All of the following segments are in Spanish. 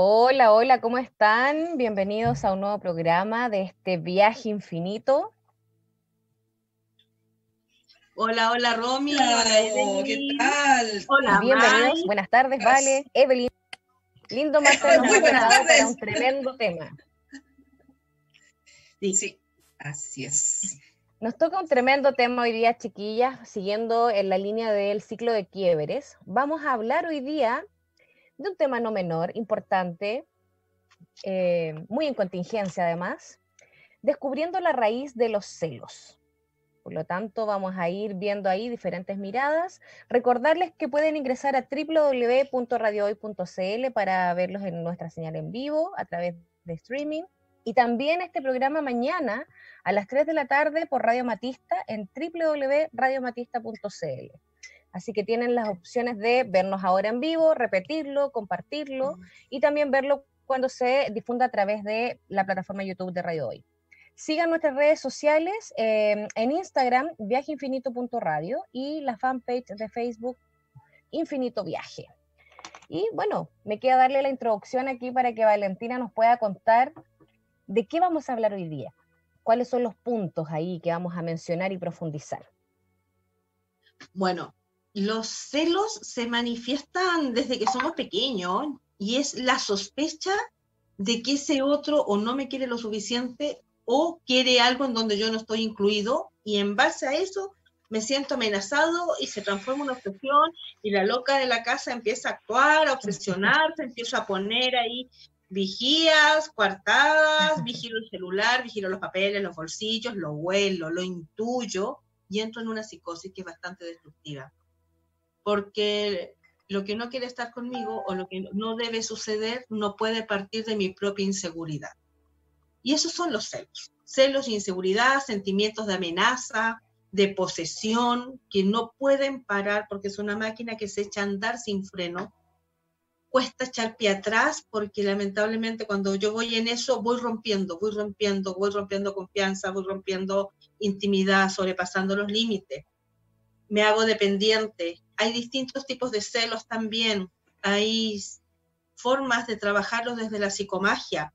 Hola, hola, ¿cómo están? Bienvenidos a un nuevo programa de este viaje infinito. Hola, hola Romy. Hola, ¿qué tal? Hola, bienvenidos. Buenas tardes, Vale, Evelyn. Lindo Marta Muy buenas tardes. para un tremendo tema. Sí, sí, así es. Nos toca un tremendo tema hoy día, chiquillas, siguiendo en la línea del ciclo de quiebres. Vamos a hablar hoy día de un tema no menor, importante, eh, muy en contingencia además, descubriendo la raíz de los celos. Por lo tanto, vamos a ir viendo ahí diferentes miradas. Recordarles que pueden ingresar a www.radiohoy.cl para verlos en nuestra señal en vivo a través de streaming. Y también este programa mañana a las 3 de la tarde por Radio Matista en www.radiomatista.cl. Así que tienen las opciones de vernos ahora en vivo, repetirlo, compartirlo y también verlo cuando se difunda a través de la plataforma YouTube de Radio Hoy. Sigan nuestras redes sociales eh, en Instagram, viajeinfinito.radio y la fanpage de Facebook, Infinito Viaje. Y bueno, me queda darle la introducción aquí para que Valentina nos pueda contar de qué vamos a hablar hoy día. ¿Cuáles son los puntos ahí que vamos a mencionar y profundizar? Bueno, los celos se manifiestan desde que somos pequeños y es la sospecha de que ese otro o no me quiere lo suficiente o quiere algo en donde yo no estoy incluido y en base a eso me siento amenazado y se transforma en una obsesión y la loca de la casa empieza a actuar, a obsesionarse, empiezo a poner ahí vigías, coartadas, vigilo el celular, vigilo los papeles, los bolsillos, lo huelo, lo intuyo y entro en una psicosis que es bastante destructiva. Porque lo que no quiere estar conmigo o lo que no debe suceder no puede partir de mi propia inseguridad. Y esos son los celos. Celos, inseguridad, sentimientos de amenaza, de posesión, que no pueden parar porque es una máquina que se echa a andar sin freno. Cuesta echar pie atrás porque lamentablemente cuando yo voy en eso voy rompiendo, voy rompiendo, voy rompiendo confianza, voy rompiendo intimidad, sobrepasando los límites. Me hago dependiente. Hay distintos tipos de celos también. Hay formas de trabajarlos desde la psicomagia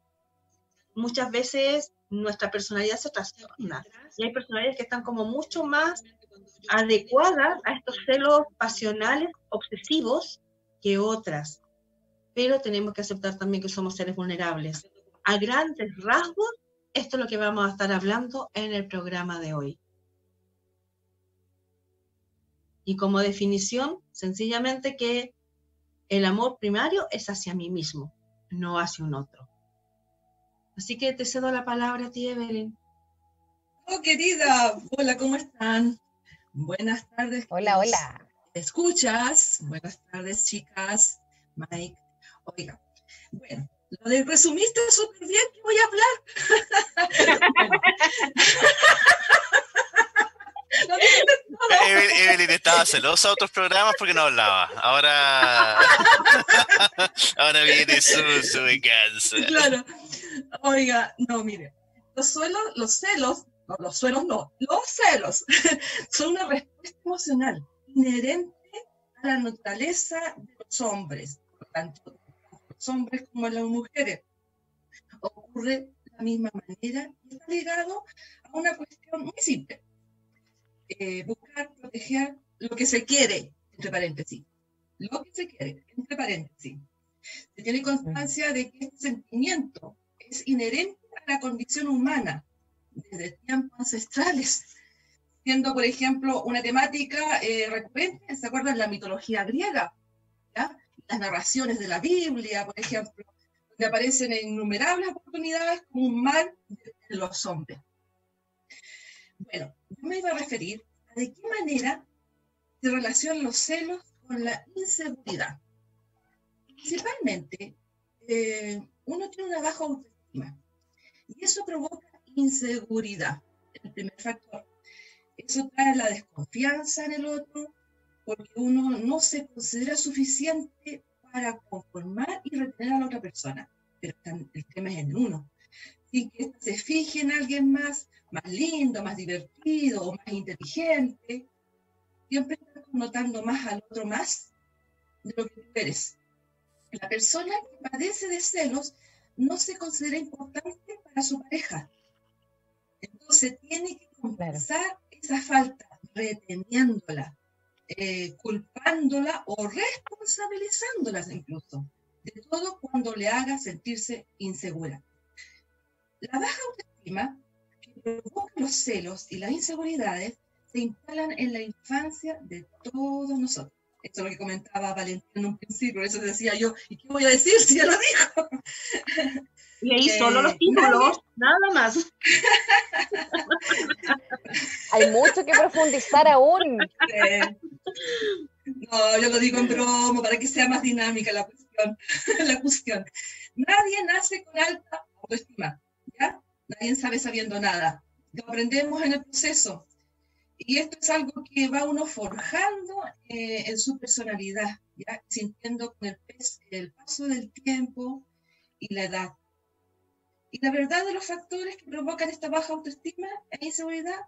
muchas veces nuestra personalidad se trastorna y hay personalidades que están como mucho más adecuadas a estos celos pasionales obsesivos que otras. Pero tenemos que aceptar también que somos seres vulnerables. A grandes rasgos, esto es lo que vamos a estar hablando en el programa de hoy. Y como definición, sencillamente que el amor primario es hacia mí mismo, no hacia un otro. Así que te cedo la palabra a ti, Evelyn. Oh, querida, hola, ¿cómo están? Buenas tardes. Hola, hola. ¿Me escuchas? Buenas tardes, chicas. Mike. Oiga, bueno, lo de resumiste súper bien, ¿qué voy a hablar? Evelyn, Evelyn estaba celosa de otros programas porque no hablaba. Ahora, ahora viene su, su venganza. Claro. Oiga, no, mire, los suelos, los celos, no, los suelos no, los celos son una respuesta emocional inherente a la naturaleza de los hombres, tanto los hombres como las mujeres. Ocurre de la misma manera y está ligado a una cuestión muy simple. Eh, buscar, proteger lo que se quiere, entre paréntesis. Lo que se quiere, entre paréntesis. Se tiene constancia de que este sentimiento es inherente a la condición humana desde tiempos ancestrales, siendo, por ejemplo, una temática eh, recurrente, ¿se acuerdan? La mitología griega, ¿ya? las narraciones de la Biblia, por ejemplo, donde aparecen en innumerables oportunidades como un mal de los hombres. Bueno, yo me iba a referir de qué manera se relacionan los celos con la inseguridad. Principalmente, eh, uno tiene una baja autoestima y eso provoca inseguridad, el primer factor. Eso trae la desconfianza en el otro porque uno no se considera suficiente para conformar y retener a la otra persona, pero el tema es en uno. Sin que se fije en alguien más, más lindo, más divertido o más inteligente, siempre estás notando más al otro más de lo que tú eres. La persona que padece de celos no se considera importante para su pareja. Entonces tiene que compensar esa falta, reteniéndola, eh, culpándola o responsabilizándola incluso, de todo cuando le haga sentirse insegura. La baja autoestima que provoca los celos y las inseguridades se instalan en la infancia de todos nosotros. Esto es lo que comentaba Valentín en un principio, eso decía yo, ¿y qué voy a decir si ya lo dijo? Leí solo los eh, títulos, nada más. Hay mucho que profundizar aún. No, yo lo digo en broma para que sea más dinámica la cuestión. la cuestión. Nadie nace con alta autoestima, ¿ya? Nadie sabe sabiendo nada. Lo aprendemos en el proceso. Y esto es algo que va uno forjando eh, en su personalidad, ¿ya? sintiendo con el, paso del tiempo y la edad. Y la verdad de los factores que provocan esta baja autoestima e inseguridad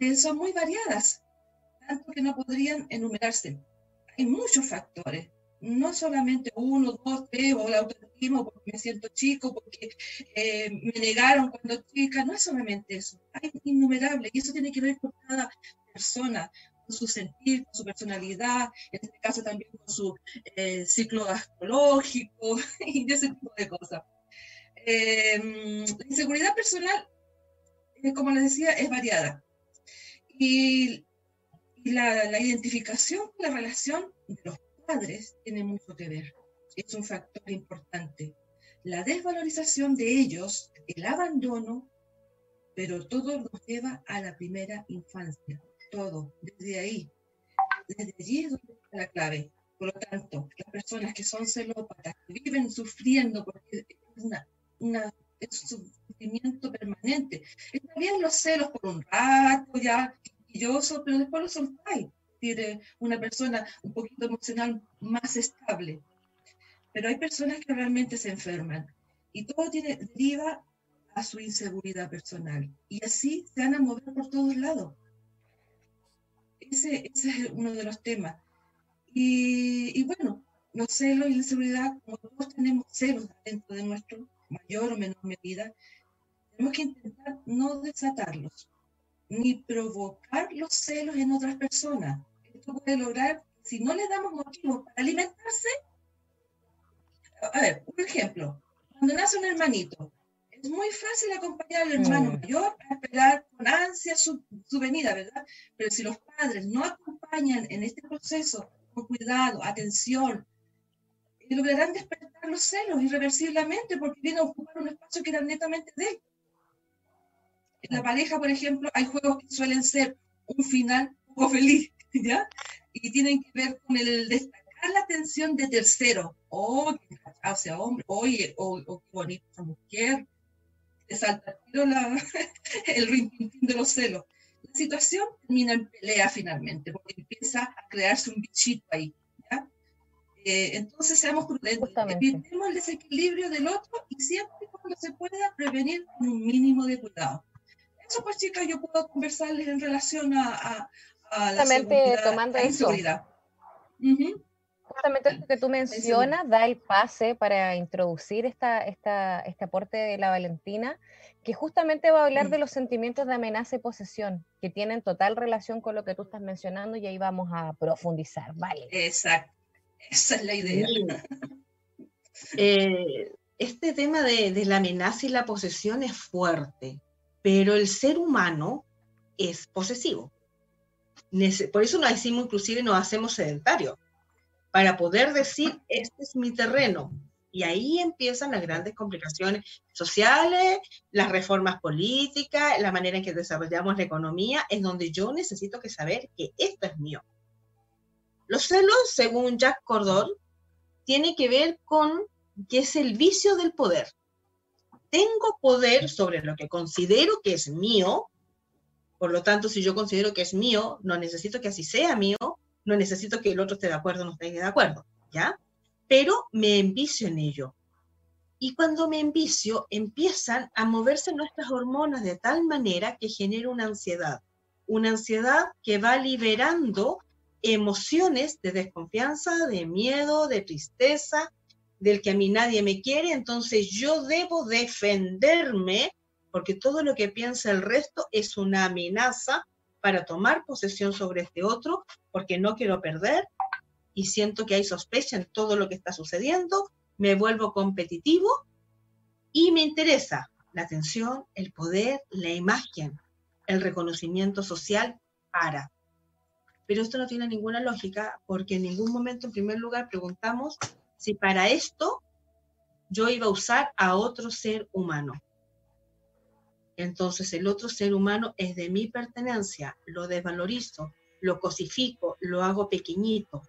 eh, son muy variadas, tanto que no podrían enumerarse. Hay muchos factores, no solamente uno, dos, tres, o la autoestima porque me siento chico, porque eh, me negaron cuando chica, no es solamente eso, hay innumerables, y eso tiene que ver con cada persona, con su sentir, con su personalidad, en este caso también con su eh, ciclo astrológico y ese tipo de cosas. Eh, la inseguridad personal, como les decía, es variada. Y, la, identificación la relación de los padres tiene mucho que ver. Es un factor importante. La desvalorización de ellos, el abandono, pero todo nos lleva a la primera infancia. Todo, desde ahí. Desde allí es donde está la clave. Por lo tanto, las personas que son celópatas, que viven sufriendo porque es, una, una, es un sufrimiento permanente. Está bien los celos por un rato, ya quilloso, pero después lo soltáis tiene una persona un poquito emocional más estable. Pero hay personas que realmente se enferman y todo tiene, deriva a su inseguridad personal. Y así se van a mover por todos lados. Ese, ese es uno de los temas. Y, y, bueno, los celos y la inseguridad, como todos tenemos celos dentro de nuestro mayor o menor medida, tenemos que intentar no desatarlos ni provocar los celos en otras personas. Puede lograr, si no le damos motivos para alimentarse, a ver, un ejemplo, cuando nace un hermanito, es muy fácil acompañar al hermano mm. mayor a esperar con ansia su, su, venida, ¿verdad? Pero si los padres no acompañan en este proceso con cuidado, atención, lograrán despertar los celos irreversiblemente porque viene a ocupar un espacio que era netamente de él. En la pareja, por ejemplo, hay juegos que suelen ser un final poco feliz, ¿ya? Y tienen que ver con el destacar la atención de tercero. Oh, que sea hombre, oye, oh, oh, qué bonita esa mujer. Te salta la, el rintintín de los celos. La situación termina en pelea finalmente, porque empieza a crearse un bichito ahí, ¿ya? Eh, entonces seamos prudentes, evitemos el desequilibrio del otro y siempre cuando se pueda prevenir con un mínimo de cuidado eso pues chicas, yo puedo conversarles en relación a, a, la seguridad, tomando eso. Justamente lo que tú mencionas da el pase para introducir esta, esta, este aporte de la Valentina, que justamente va a hablar de los sentimientos de amenaza y posesión, que tienen total relación con lo que tú estás mencionando y ahí vamos a profundizar, ¿vale? Exacto, esa es la idea. Eh, este tema de, de, la amenaza y la posesión es fuerte, pero el ser humano es posesivo. Por eso nos decimos, inclusive nos hacemos sedentarios, para poder decir, este es mi terreno. Y ahí empiezan las grandes complicaciones sociales, las reformas políticas, la manera en que desarrollamos la economía, es donde yo necesito que saber que esto es mío. Los celos, según Jack Cordón, tiene que ver con que es el vicio del poder tengo poder sobre lo que considero que es mío, por lo tanto, si yo considero que es mío, no necesito que así sea mío, no necesito que el otro esté de acuerdo o no esté de acuerdo, ¿ya? Pero me envicio en ello. Y cuando me envicio, empiezan a moverse nuestras hormonas de tal manera que genera una ansiedad. Una ansiedad que va liberando emociones de desconfianza, de miedo, de tristeza, del que a mí nadie me quiere, entonces yo debo defenderme porque todo lo que piensa el resto es una amenaza para tomar posesión sobre este otro, porque no quiero perder y siento que hay sospecha en todo lo que está sucediendo, me vuelvo competitivo y me interesa la atención, el poder, la imagen, el reconocimiento social para. Pero esto no tiene ninguna lógica porque en ningún momento, en primer lugar, preguntamos si para esto yo iba a usar a otro ser humano. Entonces el otro ser humano es de mi pertenencia, lo desvalorizo, lo cosifico, lo hago pequeñito,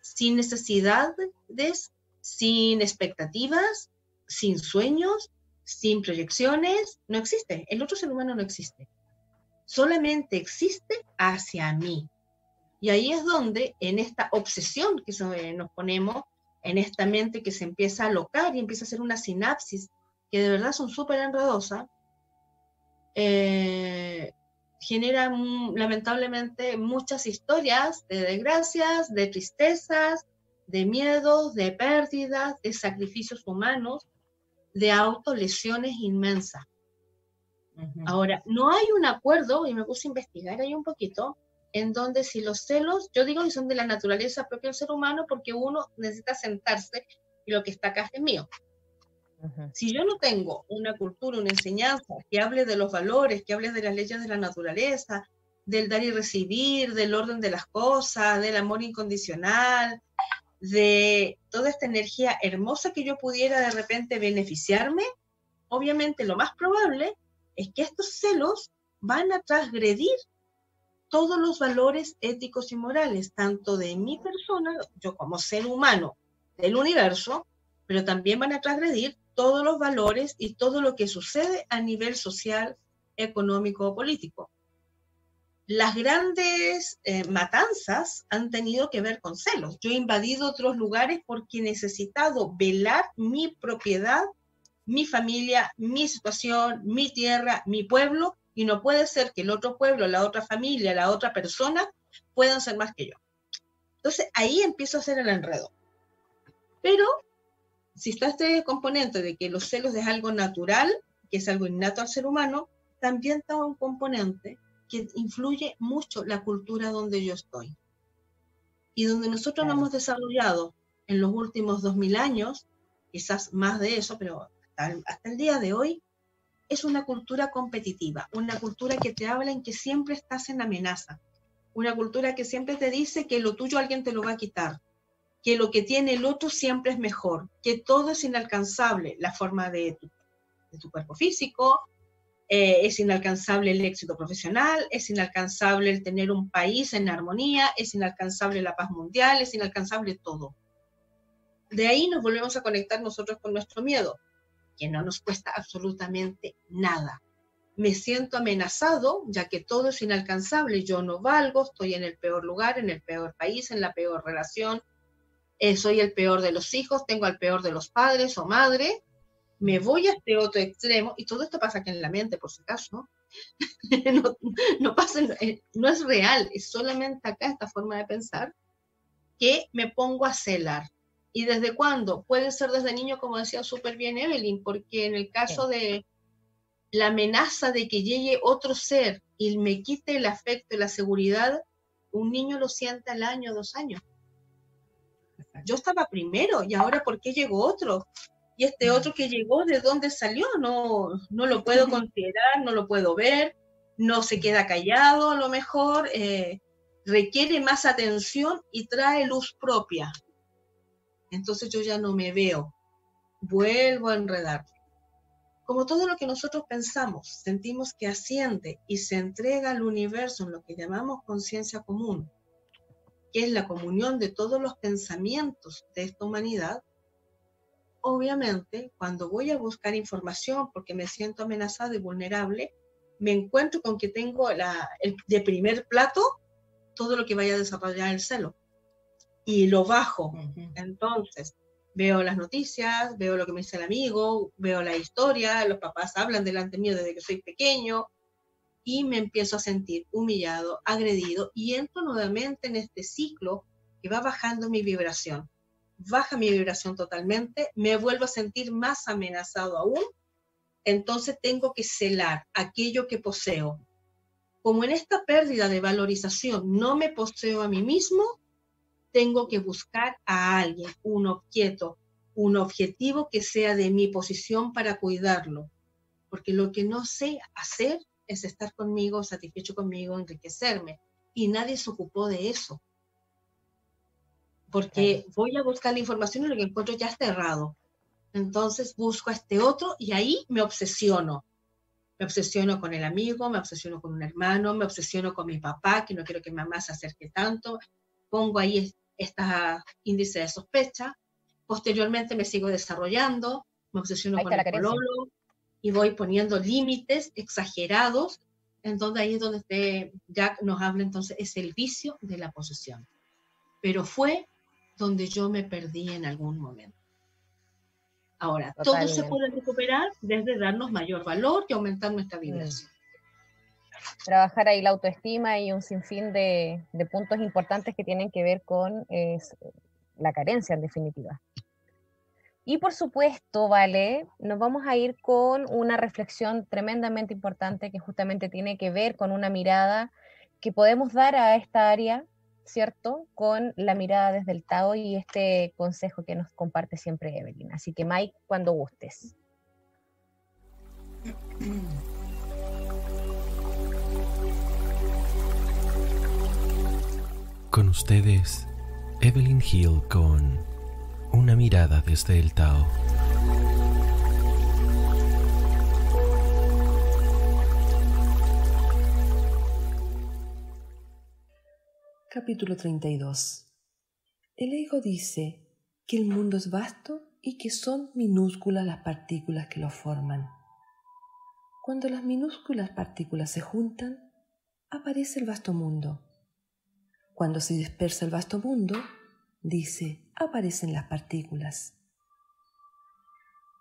sin necesidades, sin expectativas, sin sueños, sin proyecciones, no existe. El otro ser humano no existe. Solamente existe hacia mí. Y ahí es donde, en esta obsesión que nos ponemos, en esta mente que se empieza a alocar y empieza a hacer una sinapsis, que de verdad son súper enredosas, eh, genera lamentablemente muchas historias de desgracias, de tristezas, de miedos, de pérdidas, de sacrificios humanos, de autolesiones inmensas. Ahora, no hay un acuerdo, y me puse a investigar ahí un poquito, en donde si los celos, yo digo que son de la naturaleza propia del ser humano porque uno necesita sentarse y lo que está acá es mío. Si yo no tengo una cultura, una enseñanza que hable de los valores, que hable de las leyes de la naturaleza, del dar y recibir, del orden de las cosas, del amor incondicional, de toda esta energía hermosa que yo pudiera de repente beneficiarme, obviamente lo más probable es que estos celos van a transgredir todos los valores éticos y morales, tanto de mi persona, yo como ser humano del universo, pero también van a transgredir todos los valores y todo lo que sucede a nivel social, económico o político. Las grandes eh, matanzas han tenido que ver con celos. Yo he invadido otros lugares porque he necesitado velar mi propiedad, mi familia, mi situación, mi tierra, mi pueblo, y no puede ser que el otro pueblo, la otra familia, la otra persona puedan ser más que yo. Entonces ahí empiezo a hacer el enredo. Pero si está este componente de que los celos es algo natural, que es algo innato al ser humano, también está un componente que influye mucho la cultura donde yo estoy. Y donde nosotros nos hemos desarrollado en los últimos dos mil años, quizás más de eso, pero hasta el, día de hoy, es una cultura competitiva, una cultura que te habla en que siempre estás en amenaza, una cultura que siempre te dice que lo tuyo alguien te lo va a quitar, que lo que tiene el otro siempre es mejor, que todo es inalcanzable, la forma de tu, cuerpo físico, eh, es inalcanzable el éxito profesional, es inalcanzable el tener un país en armonía, es inalcanzable la paz mundial, es inalcanzable todo. De ahí nos volvemos a conectar nosotros con nuestro miedo, que no nos cuesta absolutamente nada. Me siento amenazado, ya que todo es inalcanzable, yo no valgo, estoy en el peor lugar, en el peor país, en la peor relación, eh, soy el peor de los hijos, tengo al peor de los padres o madre, me voy a este otro extremo, y todo esto pasa aquí en la mente, por si acaso, no, no, pasa, eh, no es real, es solamente acá esta forma de pensar, que me pongo a celar. ¿Y desde cuándo? Puede ser desde niño, como decía súper bien Evelyn, porque en el caso de la amenaza de que llegue otro ser y me quite el afecto y la seguridad, un niño lo siente al año, dos años yo estaba primero y ahora ¿por qué llegó otro? Y este otro que llegó, ¿de dónde salió? No, no lo puedo considerar, no lo puedo ver, no se queda callado a lo mejor, eh, requiere más atención y trae luz propia. Entonces yo ya no me veo, vuelvo a enredar. Como todo lo que nosotros pensamos, sentimos que asciende y se entrega al universo en lo que llamamos conciencia común, que es la comunión de todos los pensamientos de esta humanidad, obviamente cuando voy a buscar información porque me siento amenazada y vulnerable, me encuentro con que tengo la, el, de primer plato todo lo que vaya a desarrollar el celo y lo bajo. Entonces, veo las noticias, veo lo que me dice el amigo, veo la historia, los papás hablan delante mío desde que soy pequeño, y me empiezo a sentir humillado, agredido y entro nuevamente en este ciclo que va bajando mi vibración. baja mi vibración totalmente, me vuelvo a sentir más amenazado aún, entonces tengo que celar aquello que poseo. Como en esta pérdida de valorización no me poseo a mí mismo, tengo que buscar a alguien, un objeto, un objetivo que sea de mi posición para cuidarlo. Porque lo que no sé hacer es estar conmigo, satisfecho conmigo, enriquecerme. Y nadie se ocupó de eso. Porque voy a buscar la información y lo que encuentro ya está errado. Entonces busco a este otro y ahí me obsesiono. Me obsesiono con el amigo, me obsesiono con un hermano, me obsesiono con mi papá, que no quiero que mamá se acerque tanto. Pongo ahí este índice de sospecha. Posteriormente me sigo desarrollando, me obsesiono con el pololo, y voy poniendo límites exagerados, en donde ahí es donde este Jack nos habla entonces, es el vicio de la posesión. Pero fue donde yo me perdí en algún momento. Ahora, todo se puede recuperar desde darnos mayor valor y aumentar nuestra mm. vibración. Trabajar ahí la autoestima y un sinfín de, de puntos importantes que tienen que ver con la carencia, en definitiva. Y por supuesto, vale, nos vamos a ir con una reflexión tremendamente importante que justamente tiene que ver con una mirada que podemos dar a esta área, ¿cierto? Con la mirada desde el Tao y este consejo que nos comparte siempre Evelyn. Así que Mike, cuando gustes. Con ustedes, Evelyn Hill con una mirada desde el Tao. Capítulo 32 El ego dice que el mundo es vasto y que son minúsculas las partículas que lo forman. Cuando las minúsculas partículas se juntan, aparece el vasto mundo. Cuando se dispersa el vasto mundo, dice, aparecen las partículas.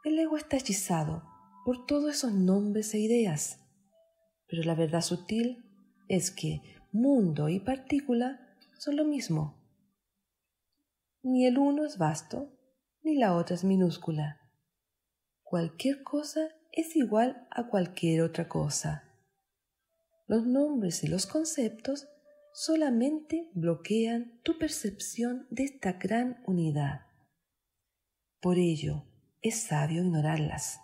El ego está hechizado por todos esos nombres e ideas, pero la verdad sutil es que mundo y partícula son lo mismo. Ni el uno es vasto, ni la otra es minúscula. Cualquier cosa es igual a cualquier otra cosa. Los nombres y los conceptos solamente bloquean tu percepción de esta gran unidad. Por ello, es sabio ignorarlas.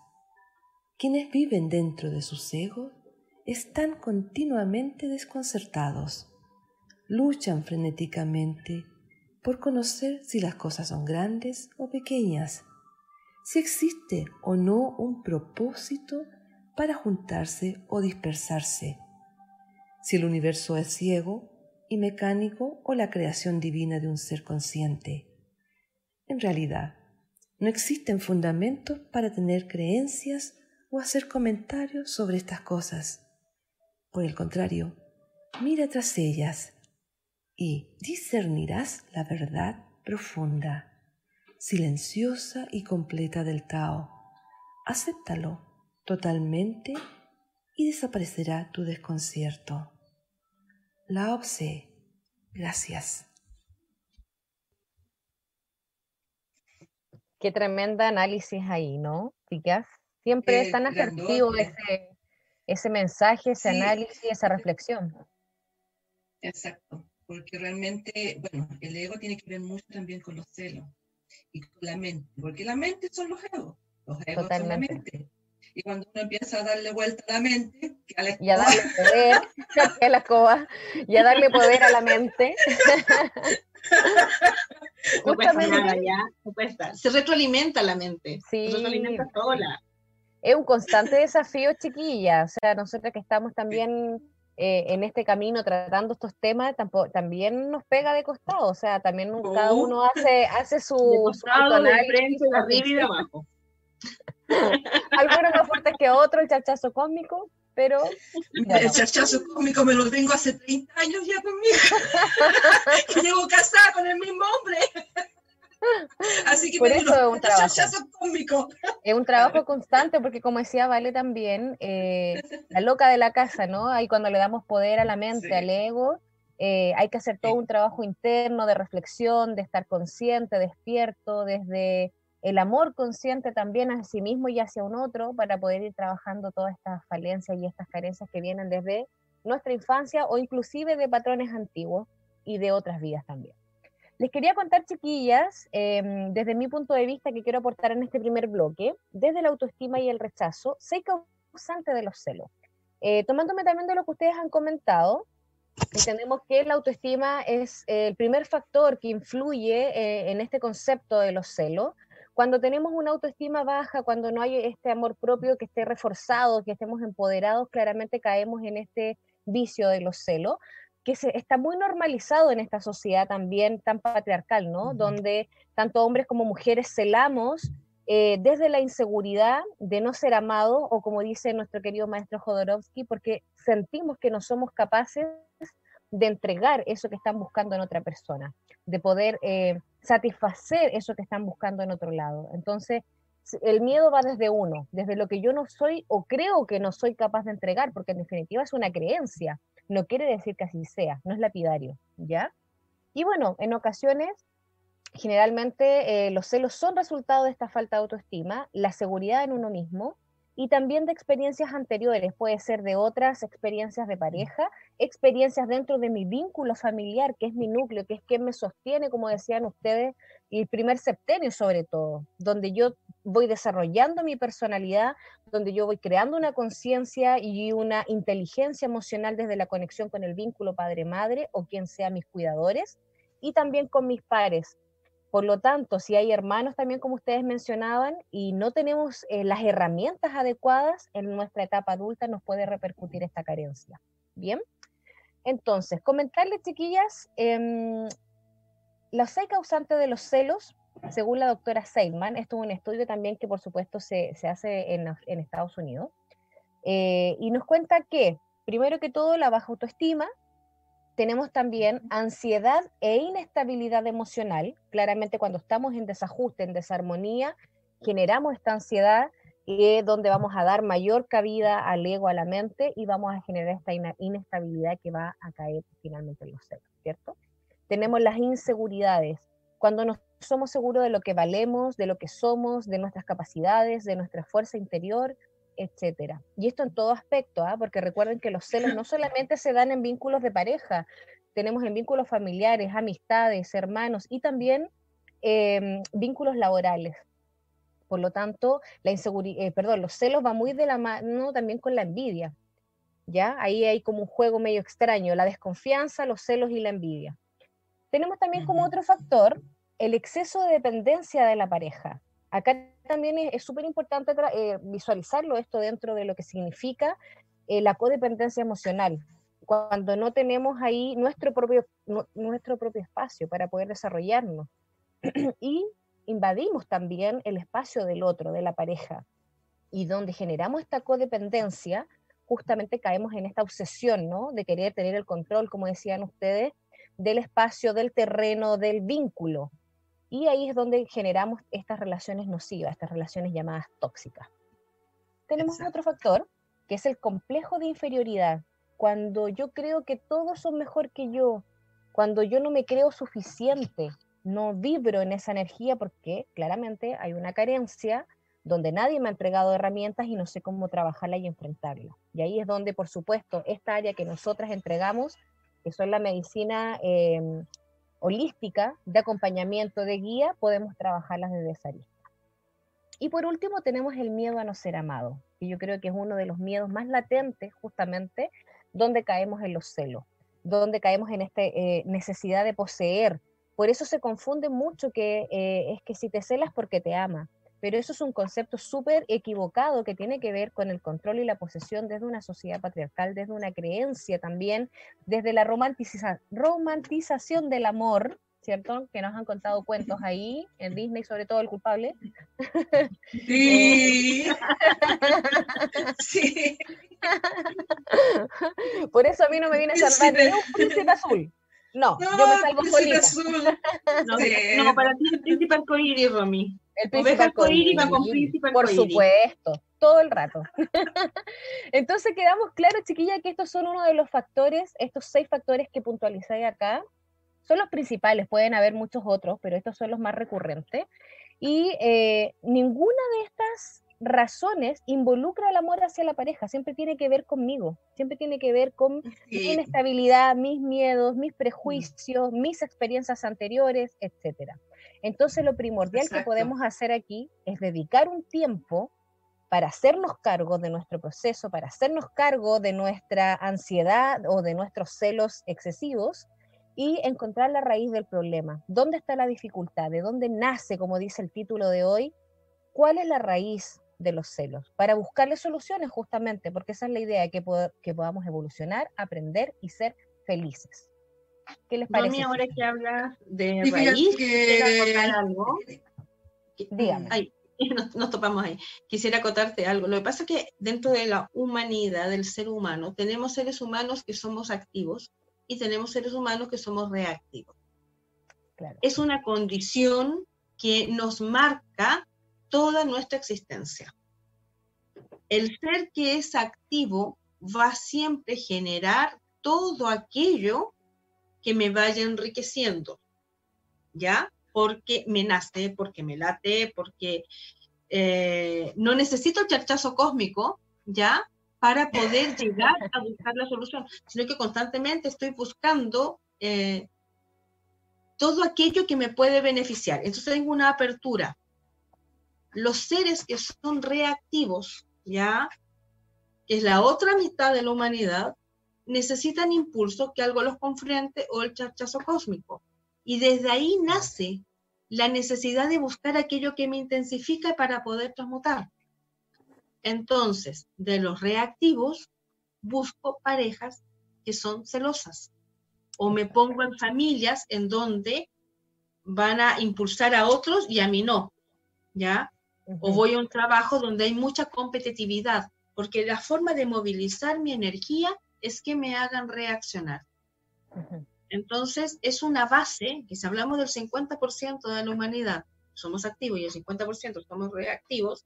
Quienes viven dentro de sus egos están continuamente desconcertados, luchan frenéticamente por conocer si las cosas son grandes o pequeñas, si existe o no un propósito para juntarse o dispersarse, si el universo es ciego y mecánico o la creación divina de un ser consciente. En realidad, no existen fundamentos para tener creencias o hacer comentarios sobre estas cosas. Por el contrario, mira tras ellas y discernirás la verdad profunda, silenciosa y completa del Tao. Acéptalo totalmente y desaparecerá tu desconcierto. La obse. Gracias. Qué tremenda análisis ahí, ¿no? Chicas, siempre es tan asertivo ese, ese mensaje, ese análisis, esa reflexión. Exacto, porque realmente, bueno, el ego tiene que ver mucho también con los celos y con la mente, porque la mente son los egos, los egos son la mente. Y cuando uno empieza a darle vuelta a la mente, a la y a darle poder a la escoba, y a darle poder a la mente. no nada ya, Se retroalimenta la mente. Sí. Se retroalimenta sola. Es un constante desafío, chiquilla. O sea, nosotros que estamos también eh, en este camino tratando estos temas, tampoco, también nos pega de costado. O sea, también cada uno hace, hace su, de costado, de frente, de arriba y de abajo. Algunos más fuertes que otros, el chachazo cómico, pero... El chachazo cómico me lo tengo hace 30 años ya conmigo. y llevo casada con el mismo hombre. Así que Por eso es un trabajo. Cómico. Es un trabajo constante porque como decía Vale también, eh, la loca de la casa, ¿no? Ahí cuando le damos poder a la mente, al ego, Eh, hay que hacer todo un trabajo interno de reflexión, de estar consciente, despierto, desde el amor consciente también a sí mismo y hacia un otro para poder ir trabajando todas estas falencias y estas carencias que vienen desde nuestra infancia o inclusive de patrones antiguos y de otras vidas también. Les quería contar, chiquillas, em, desde mi punto de vista que quiero aportar en este primer bloque, desde la autoestima y el rechazo, soy causante de los celos. Eh, tomándome también de lo que ustedes han comentado, entendemos que la autoestima es el primer factor que influye eh, en este concepto de los celos. Cuando tenemos una autoestima baja, cuando no hay este amor propio que esté reforzado, que estemos empoderados, claramente caemos en este vicio de los celos que se, está muy normalizado en esta sociedad también tan patriarcal, ¿no? Donde tanto hombres como mujeres celamos eh, desde la inseguridad de no ser amado, o como dice nuestro querido maestro Jodorowsky, porque sentimos que no somos capaces de entregar eso que están buscando en otra persona, de poder eh, satisfacer eso que están buscando en otro lado. Entonces, el miedo va desde uno, desde lo que yo no soy o creo que no soy capaz de entregar, porque en definitiva es una creencia no quiere decir que así sea, no es lapidario, ¿ya? Y bueno, en ocasiones, generalmente eh, los celos son resultado de esta falta de autoestima, la seguridad en uno mismo y también de experiencias anteriores, puede ser de otras experiencias de pareja, experiencias dentro de mi vínculo familiar, que es mi núcleo, que es quien me sostiene, como decían ustedes, el primer septenio sobre todo, donde yo voy desarrollando mi personalidad, donde yo voy creando una conciencia y una inteligencia emocional desde la conexión con el vínculo padre-madre o quien sea mis cuidadores, y también con mis pares, por lo tanto, si hay hermanos también, como ustedes mencionaban, y no tenemos eh, las herramientas adecuadas en nuestra etapa adulta, nos puede repercutir esta carencia. Bien, entonces, comentarles, chiquillas, eh, los seis causantes de los celos, según la doctora Seidman, esto es un estudio también que por supuesto se, hace en, Estados Unidos, eh, y nos cuenta que, primero que todo, la baja autoestima, tenemos también ansiedad e inestabilidad emocional. Claramente cuando estamos en desajuste, en desarmonía, generamos esta ansiedad es donde vamos a dar mayor cabida al ego, a la mente y vamos a generar esta inestabilidad que va a caer finalmente en los celos, ¿cierto? Tenemos las inseguridades. Cuando no somos seguros de lo que valemos, de lo que somos, de nuestras capacidades, de nuestra fuerza interior, etcétera. Y esto en todo aspecto, ¿ah? porque recuerden que los celos no solamente se dan en vínculos de pareja, tenemos en vínculos familiares, amistades, hermanos y también em, vínculos laborales. Por lo tanto, la inseguridad, eh, perdón, los celos van muy de la mano también con la envidia. ¿Ya? Ahí hay como un juego medio extraño, la desconfianza, los celos y la envidia. Tenemos también como otro factor el exceso de dependencia de la pareja. Acá también es súper importante eh, visualizarlo esto dentro de lo que significa eh, la codependencia emocional, cuando no tenemos ahí nuestro propio, nuestro propio espacio para poder desarrollarnos. y invadimos también el espacio del otro, de la pareja. Y donde generamos esta codependencia, justamente caemos en esta obsesión, ¿no? De querer tener el control, como decían ustedes, del espacio, del terreno, del vínculo. Y ahí es donde generamos estas relaciones nocivas, estas relaciones llamadas tóxicas. Tenemos otro factor, que es el complejo de inferioridad. Cuando yo creo que todos son mejor que yo, cuando yo no me creo suficiente, no vibro en esa energía porque claramente hay una carencia donde nadie me ha entregado herramientas y no sé cómo trabajarla y enfrentarla. Y ahí es donde, por supuesto, esta área que nosotras entregamos, que son la medicina eh, holística de acompañamiento de guía, podemos trabajarlas desde esa lista. Y por último tenemos el miedo a no ser amado, que yo creo que es uno de los miedos más latentes justamente donde caemos en los celos, donde caemos en esta eh, necesidad de poseer. Por eso se confunde mucho que eh, es que si te celas porque te ama, pero eso es un concepto súper equivocado que tiene que ver con el control y la posesión desde una sociedad patriarcal, desde una creencia también, desde la romantización del amor, ¿cierto? Que nos han contado cuentos ahí, en Disney, sobre todo el culpable. Sí. sí. Por eso a mí no me viene a salvar ni un príncipe azul. No, yo me salvo solita. Azul. No, para ti el príncipe arcoíris, Romy. El príncipe arcoíris, con príncipe Por supuesto. todo el rato. Entonces quedamos claros, chiquilla, que estos son uno de los factores, estos seis factores que puntualizáis acá, son los principales, pueden haber muchos otros, pero estos son los más recurrentes. Y eh, ninguna de estas razones involucra el amor hacia la pareja, siempre tiene que ver conmigo, siempre tiene que ver con mi inestabilidad, mis miedos, mis prejuicios, mis experiencias anteriores, etc. Entonces lo primordial que podemos hacer aquí es dedicar un tiempo para hacernos cargo de nuestro proceso, para hacernos cargo de nuestra ansiedad o de nuestros celos excesivos y encontrar la raíz del problema. ¿Dónde está la dificultad? ¿De dónde nace, como dice el título de hoy? ¿Cuál es la raíz de los celos? Para buscarle soluciones justamente, porque esa es la idea, que, que podamos evolucionar, aprender y ser felices. ¿Qué les parece? ahora que habla de raíz, que... algo. Dígame. nos, topamos ahí. Quisiera acotarte algo. Lo que pasa es que dentro de la humanidad del ser humano, tenemos seres humanos que somos activos y tenemos seres humanos que somos reactivos. Es una condición que nos marca toda nuestra existencia. El ser que es activo va siempre a generar todo aquello que me vaya enriqueciendo, ¿ya? Porque me nace, porque me late, porque eh, no necesito el charchazo cósmico, ¿ya? para poder llegar a buscar la solución, sino que constantemente estoy buscando eh, todo aquello que me puede beneficiar. Entonces tengo una apertura. Los seres que son reactivos, ¿ya? Que es la otra mitad de la humanidad, necesitan impulso que algo los confronte o el chachazo cósmico. Y desde ahí nace la necesidad de buscar aquello que me intensifica para poder transmutar. Entonces, de los reactivos, busco parejas que son celosas o me pongo en familias en donde van a impulsar a otros y a mí no, ¿ya? O voy a un trabajo donde hay mucha competitividad, porque la forma de movilizar mi energía es que me hagan reaccionar. Entonces, es una base, que si hablamos del 50% de la humanidad, somos activos y el 50% somos reactivos,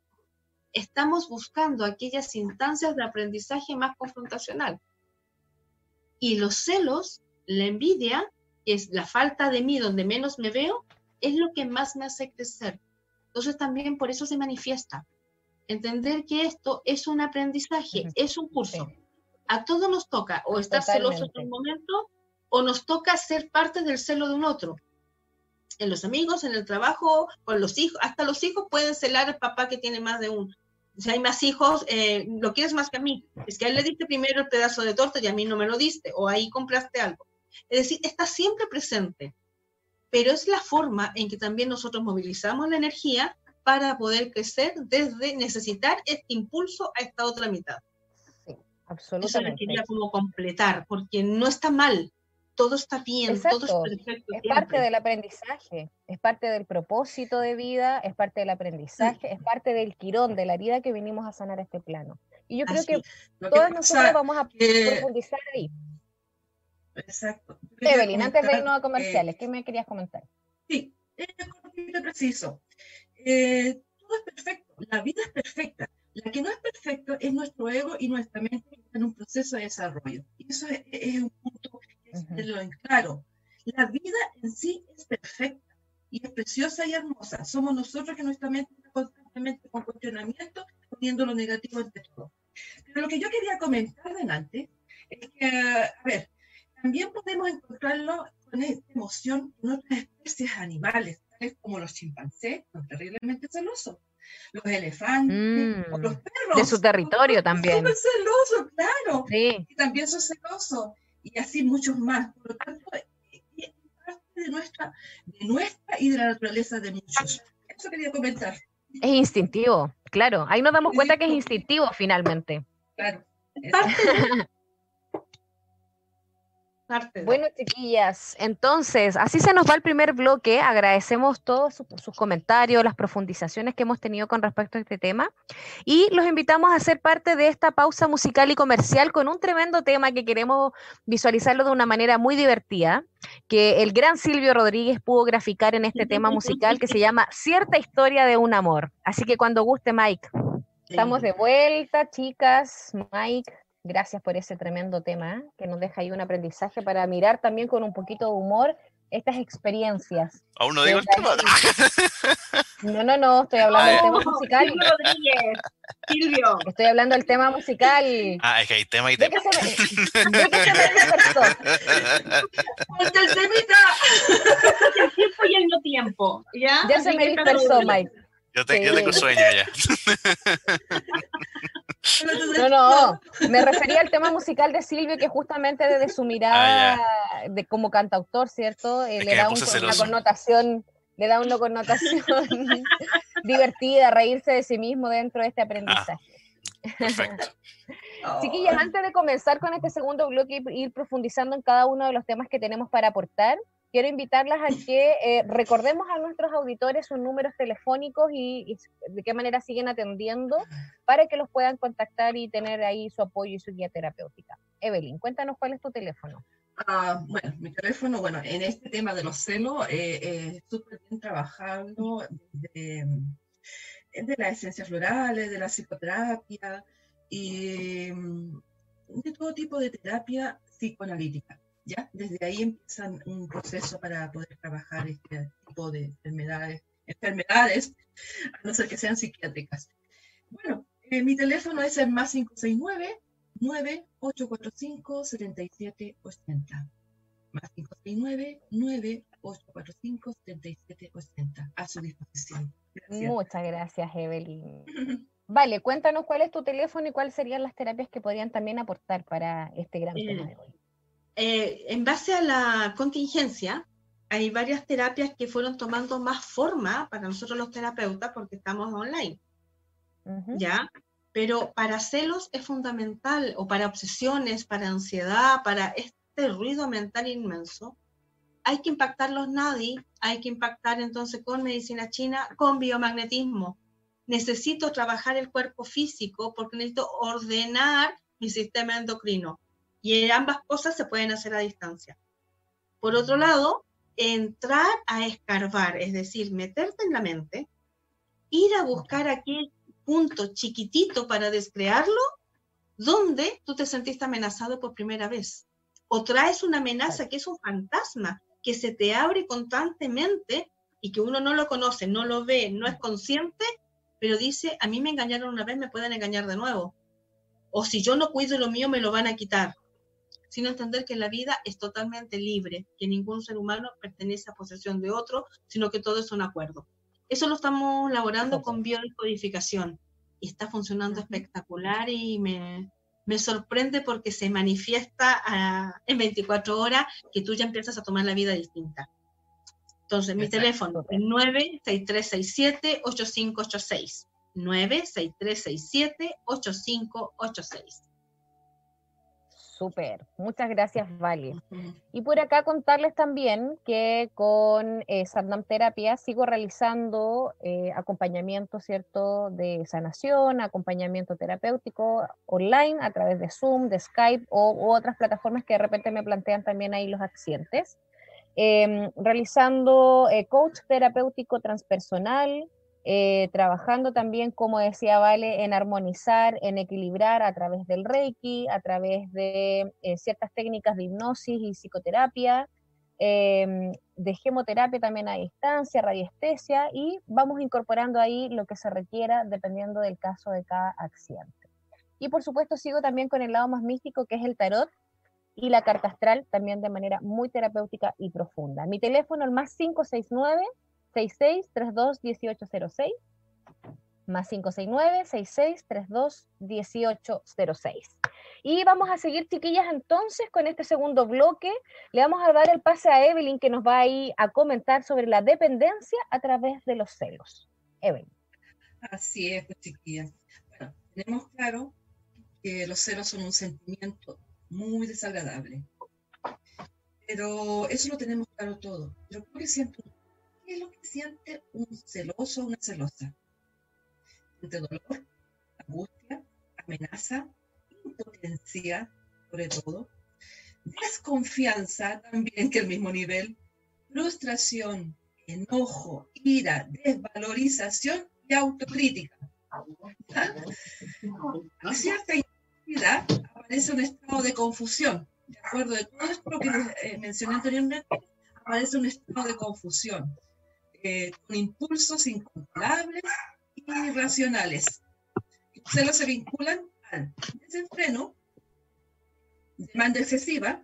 estamos buscando aquellas instancias de aprendizaje más confrontacional. Y los celos, la envidia, que es la falta de mí donde menos me veo, es lo que más me hace crecer. Entonces también por eso se manifiesta. Entender que esto es un aprendizaje, es un curso. A todos nos toca o estar celosos en un momento o nos toca ser parte del celo de un otro en los amigos, en el trabajo, con los hijos, hasta los hijos pueden celar al papá que tiene más de un. Si hay más hijos, eh, lo quieres más que a mí. Es que a él le diste primero el pedazo de torta y a mí no me lo diste, o ahí compraste algo. Es decir, está siempre presente, pero es la forma en que también nosotros movilizamos la energía para poder crecer desde necesitar este impulso a esta otra mitad. Absolutamente. Eso lo quería como completar, porque no está mal, todo está bien, todo es perfecto. Es parte del aprendizaje, es parte del propósito de vida, es parte del aprendizaje, es parte del quirón, de la herida que venimos a sanar este plano. Y yo creo que todas nosotros vamos a profundizar ahí. Exacto. Evelyn, antes de irnos a comerciales, ¿qué me querías comentar? Sí, es preciso. Eh, todo es perfecto, la vida es perfecta. La que no es perfecta es nuestro ego y nuestra mente en un proceso de desarrollo. Y eso es un punto en claro. La vida en sí es perfecta y es preciosa y hermosa. Somos nosotros que nuestra mente está constantemente con cuestionamiento, poniendo lo negativo ante todo. Pero lo que yo quería comentar delante es que, a ver, también podemos encontrarlo con esta emoción en otras especies animales, tales como los chimpancés, son terriblemente celosos. Los elefantes, o mm, los perros. De su territorio también. Son celosos, claro. Sí. Y también son celosos y así muchos más. Por lo tanto, es parte de nuestra, de nuestra y de la naturaleza de muchos. Eso quería comentar. Es instintivo, claro. Ahí nos damos cuenta que es instintivo finalmente. Claro. Bueno, chiquillas, entonces, así se nos va el primer bloque. Agradecemos todos sus, comentarios, las profundizaciones que hemos tenido con respecto a este tema. Y los invitamos a ser parte de esta pausa musical y comercial con un tremendo tema que queremos visualizarlo de una manera muy divertida, que el gran Silvio Rodríguez pudo graficar en este tema musical que se llama Cierta historia de un amor. Así que cuando guste, Mike. Estamos de vuelta, chicas. Mike, gracias por ese tremendo tema que nos deja ahí un aprendizaje para mirar también con un poquito de humor estas experiencias. Aún no digo el tema. No, no, no, estoy hablando del tema musical. Silvio Rodríguez. Silvio. Estoy hablando del tema musical. Ah, es que hay tema y tema. que se me, que se me dispersó. ¡Ponte el temita! El tiempo y el no tiempo. Ya, Ya Así se me dispersó. Mike. Yo, te- yo tengo sueño ya. No, no, me refería al tema musical de Silvio, que justamente desde su mirada de como cantautor, ¿cierto? Eh, le da un- una connotación, le da una connotación divertida, reírse de sí mismo dentro de este aprendizaje. Perfecto. Chiquillas, antes de comenzar con este segundo bloque y ir profundizando en cada uno de los temas que tenemos para aportar, quiero invitarlas a que eh, recordemos a nuestros auditores sus números telefónicos y, de qué manera siguen atendiendo para que los puedan contactar y tener ahí su apoyo y su guía terapéutica. Evelyn, cuéntanos cuál es tu teléfono. Ah, bueno, mi teléfono, bueno, en este tema de los celos, eh, eh, bien trabajando de, de las esencias florales, de la psicoterapia y mm, de todo tipo de terapia psicoanalítica. ¿Ya? Desde ahí empiezan un proceso para poder trabajar este tipo de enfermedades, enfermedades, a no ser que sean psiquiátricas. Bueno, eh, mi teléfono es el más 569 9845-7780. Más 569-9845-7780. A su disposición. Gracias. Muchas gracias, Evelyn. Vale, cuéntanos cuál es tu teléfono y cuáles serían las terapias que podrían también aportar para este gran Eh, tema de hoy. Eh, en base a la contingencia, hay varias terapias que fueron tomando más forma para nosotros los terapeutas porque estamos online. ¿ya? Pero para celos es fundamental, o para obsesiones, para ansiedad, para este ruido mental inmenso, hay que impactar los nadie, hay que impactar entonces con medicina china, con biomagnetismo. Necesito trabajar el cuerpo físico porque necesito ordenar mi sistema endocrino. Y ambas cosas se pueden hacer a distancia. Por otro lado, entrar a escarbar, es decir, meterte en la mente, ir a buscar aquel punto chiquitito para descrearlo, donde tú te sentiste amenazado por primera vez. O traes una amenaza que es un fantasma, que se te abre constantemente y que uno no lo conoce, no lo ve, no es consciente, pero dice, a mí me engañaron una vez, me pueden engañar de nuevo. O si yo no cuido lo mío, me lo van a quitar. Sin entender que la vida es totalmente libre, que ningún ser humano pertenece a posesión de otro, sino que todo es un acuerdo. Eso lo estamos elaborando con biodescodificación y está funcionando espectacular y me, me sorprende porque se manifiesta ah, en 24 horas que tú ya empiezas a tomar la vida distinta. Entonces, mi Exacto. teléfono es 96367-8586. 96367-8586. Súper, muchas gracias, Vale. Y por acá contarles también que con eh, Satnam Terapia sigo realizando eh, acompañamiento, ¿cierto?, de sanación, acompañamiento terapéutico online a través de Zoom, de Skype o u otras plataformas que de repente me plantean también ahí los accidentes. Em, realizando eh, coach terapéutico transpersonal, eh, trabajando también, como decía Vale, en armonizar, en equilibrar a través del Reiki, a través de eh, ciertas técnicas de hipnosis y psicoterapia, em, de gemoterapia también a distancia, radiestesia, y vamos incorporando ahí lo que se requiera dependiendo del caso de cada accidente. Y por supuesto sigo también con el lado más místico que es el tarot y la carta astral también de manera muy terapéutica y profunda. Mi teléfono el más 569 6632 1806 más 569 6632 1806. Y vamos a seguir, chiquillas, entonces con este segundo bloque. Le vamos a dar el pase a Evelyn, que nos va a ir a comentar sobre la dependencia a través de los celos. Evelyn. Así es, chiquillas. Bueno, tenemos claro que los celos son un sentimiento muy desagradable. Pero eso lo tenemos claro todo. Pero ¿qué, siento, ¿qué es lo que siente un celoso o una celosa? Siente dolor, angustia, amenaza, impotencia, sobre todo, desconfianza también, que el mismo nivel, frustración, enojo, ira, desvalorización y autocrítica. A cierta intensidad aparece un estado de confusión. De acuerdo de todo esto que eh, mencioné anteriormente, aparece un estado de confusión, eh, con impulsos incontrolables y irracionales. Los celos se vinculan al desenfreno, demanda excesiva,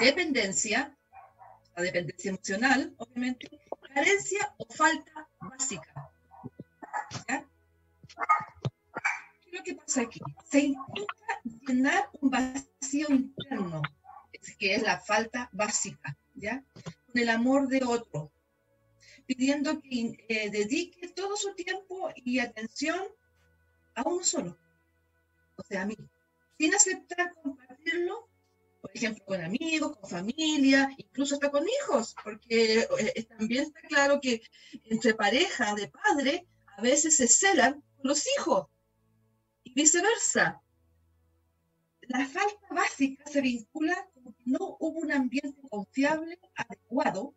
dependencia, la dependencia emocional, obviamente, carencia o falta básica. ¿Ya? ¿Qué es lo que pasa aquí? Se intenta llenar un vacío interno, que es la falta básica, ¿ya? Con el amor de otro, pidiendo que eh, dedique todo su tiempo y atención a uno solo, o sea, a mí, sin aceptar compartirlo por ejemplo, con amigos, con familia, incluso hasta con hijos, porque eh, también está claro que entre pareja de padre a veces se celan los hijos y viceversa. La falta básica se vincula con que no hubo un ambiente confiable, adecuado,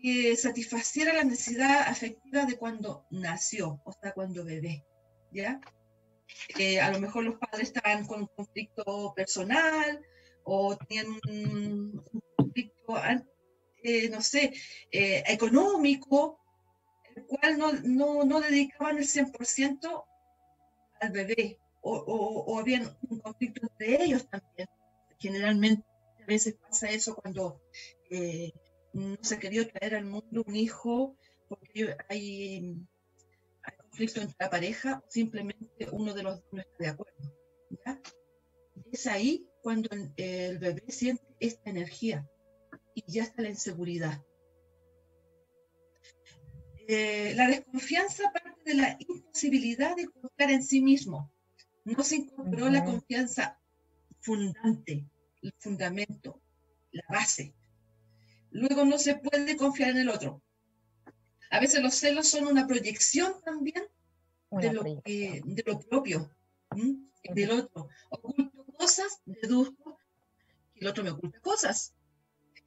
que satisfaciera la necesidad afectiva de cuando nació, o sea, cuando bebé, ¿ya? Eh, a lo mejor los padres estaban con un conflicto personal o tenían un, conflicto, eh, no sé, eh, económico, el cual no, no, dedicaban el 100% al bebé, o, o, había un conflicto entre ellos también. Generalmente a veces pasa eso cuando no se quería traer al mundo un hijo porque hay conflicto entre la pareja, simplemente uno de los dos no está de acuerdo. Es ahí cuando el bebé siente esta energía y ya está la inseguridad. Eh, la desconfianza parte de la imposibilidad de confiar en sí mismo. No se incorporó la confianza fundante, el fundamento, la base. Luego no se puede confiar en el otro. A veces los celos son una proyección también de lo, de lo, propio, del otro. Oculto cosas, deduzco que el otro me oculta cosas.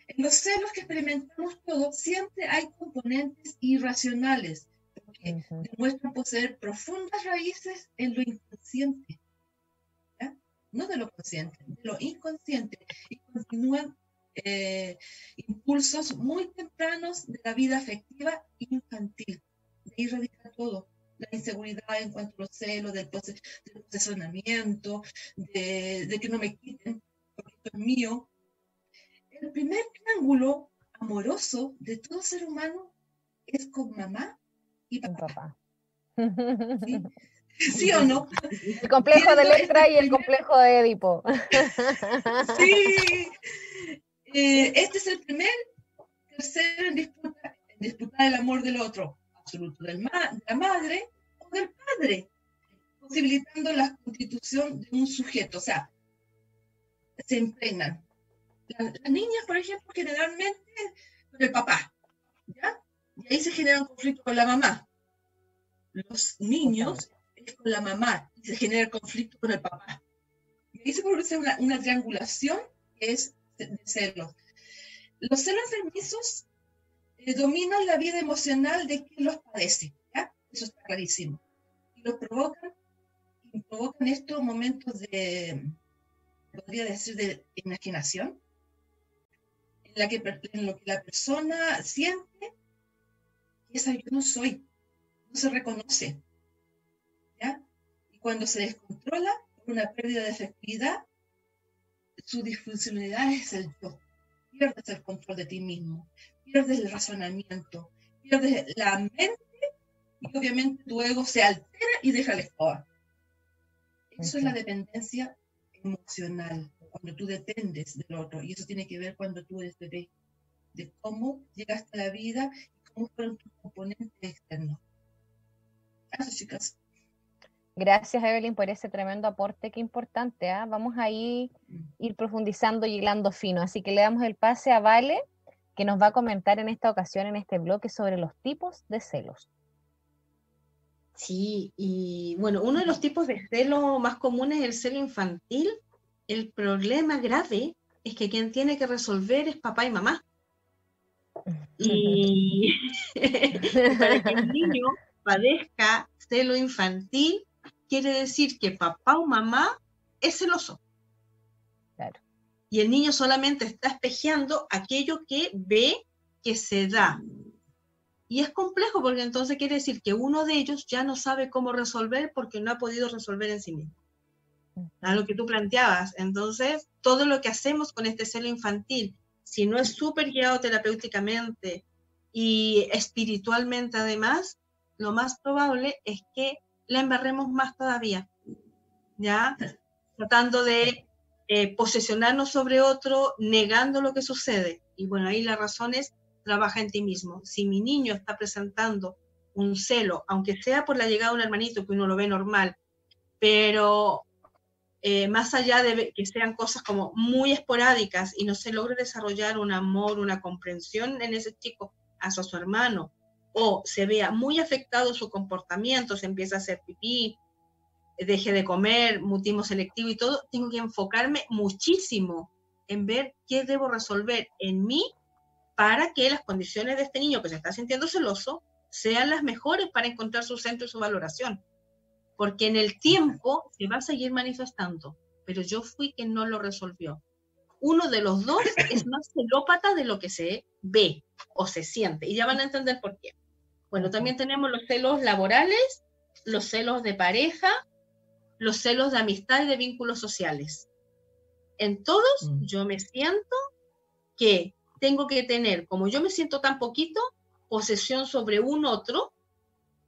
En los celos que experimentamos todos, siempre hay componentes irracionales, que demuestran poseer profundas raíces en lo inconsciente. No de lo consciente, de lo inconsciente. Y continúan eh, impulsos muy tempranos de la vida afectiva infantil. De ahí radica todo. La inseguridad en cuanto a los celos, del, posicionamiento, de, de, que no me quiten, porque esto es mío. El primer triángulo amoroso de todo ser humano es con mamá y papá. ¿Sí? o no? El complejo de Electra y el complejo de Edipo. Sí, eh, este es el primer tercero en disputar disputa el amor del otro, absoluto, del de la madre o del padre, posibilitando la constitución de un sujeto. O sea, se impregnan. Las, niñas, por ejemplo, generalmente con el papá, ¿ya? Y ahí se genera un conflicto con la mamá. Los niños es con la mamá y se genera el conflicto con el papá. Y ahí se produce una, una triangulación que es de celos. Los celos enfermizos eh, dominan la vida emocional de quien los padece, ¿ya? Eso está clarísimo. Y los provocan, y provocan estos momentos de, podría decir, de imaginación, en, la que, en lo que la persona siente que esa yo no soy, no se reconoce, ¿ya? Y cuando se descontrola por una pérdida de efectividad, su disfuncionalidad es el yo. Pierdes el control de ti mismo, pierdes el razonamiento, pierdes la mente y obviamente tu ego se altera y deja la escoba. Eso es la dependencia emocional, cuando tú dependes del otro. Y eso tiene que ver cuando tú eres bebé, de cómo llegaste a la vida y cómo fueron tus componentes externos. Gracias, chicas. Gracias, Evelyn, por ese tremendo aporte. Qué importante. ¿ah? Vamos a ir, ir profundizando y hilando fino. Así que le damos el pase a Vale, que nos va a comentar en esta ocasión, en este bloque, sobre los tipos de celos. Sí, y bueno, uno de los tipos de celo más comunes es el celo infantil. El problema grave es que quien tiene que resolver es papá y mamá. Y para que el niño padezca celo infantil quiere decir que papá o mamá es celoso. Claro. Y el niño solamente está espejeando aquello que ve que se da. Y es complejo porque entonces quiere decir que uno de ellos ya no sabe cómo resolver porque no ha podido resolver en sí mismo. A lo que tú planteabas. Entonces, todo lo que hacemos con este celo infantil, si no es súper guiado terapéuticamente y espiritualmente además, lo más probable es que la embarremos más todavía. ¿Ya? Tratando de eh, posesionarnos sobre otro, negando lo que sucede. Y bueno, ahí la razón es trabaja en ti mismo. Si mi niño está presentando un celo, aunque sea por la llegada de un hermanito que uno lo ve normal, pero eh, más allá de que sean cosas como muy esporádicas y no se logre desarrollar un amor, una comprensión en ese chico hacia su hermano, o se vea muy afectado su comportamiento, se empieza a hacer pipí, deje de comer, mutismo selectivo y todo, tengo que enfocarme muchísimo en ver qué debo resolver en mí para que las condiciones de este niño que se está sintiendo celoso sean las mejores para encontrar su centro y su valoración. Porque en el tiempo se va a seguir manifestando, pero yo fui quien no lo resolvió. Uno de los dos es más celópata de lo que se ve o se siente, y ya van a entender por qué. Bueno, también tenemos los celos laborales, los celos de pareja, los celos de amistad y de vínculos sociales. En todos Mm. yo me siento que tengo que tener, como yo me siento tan poquito, posesión sobre un otro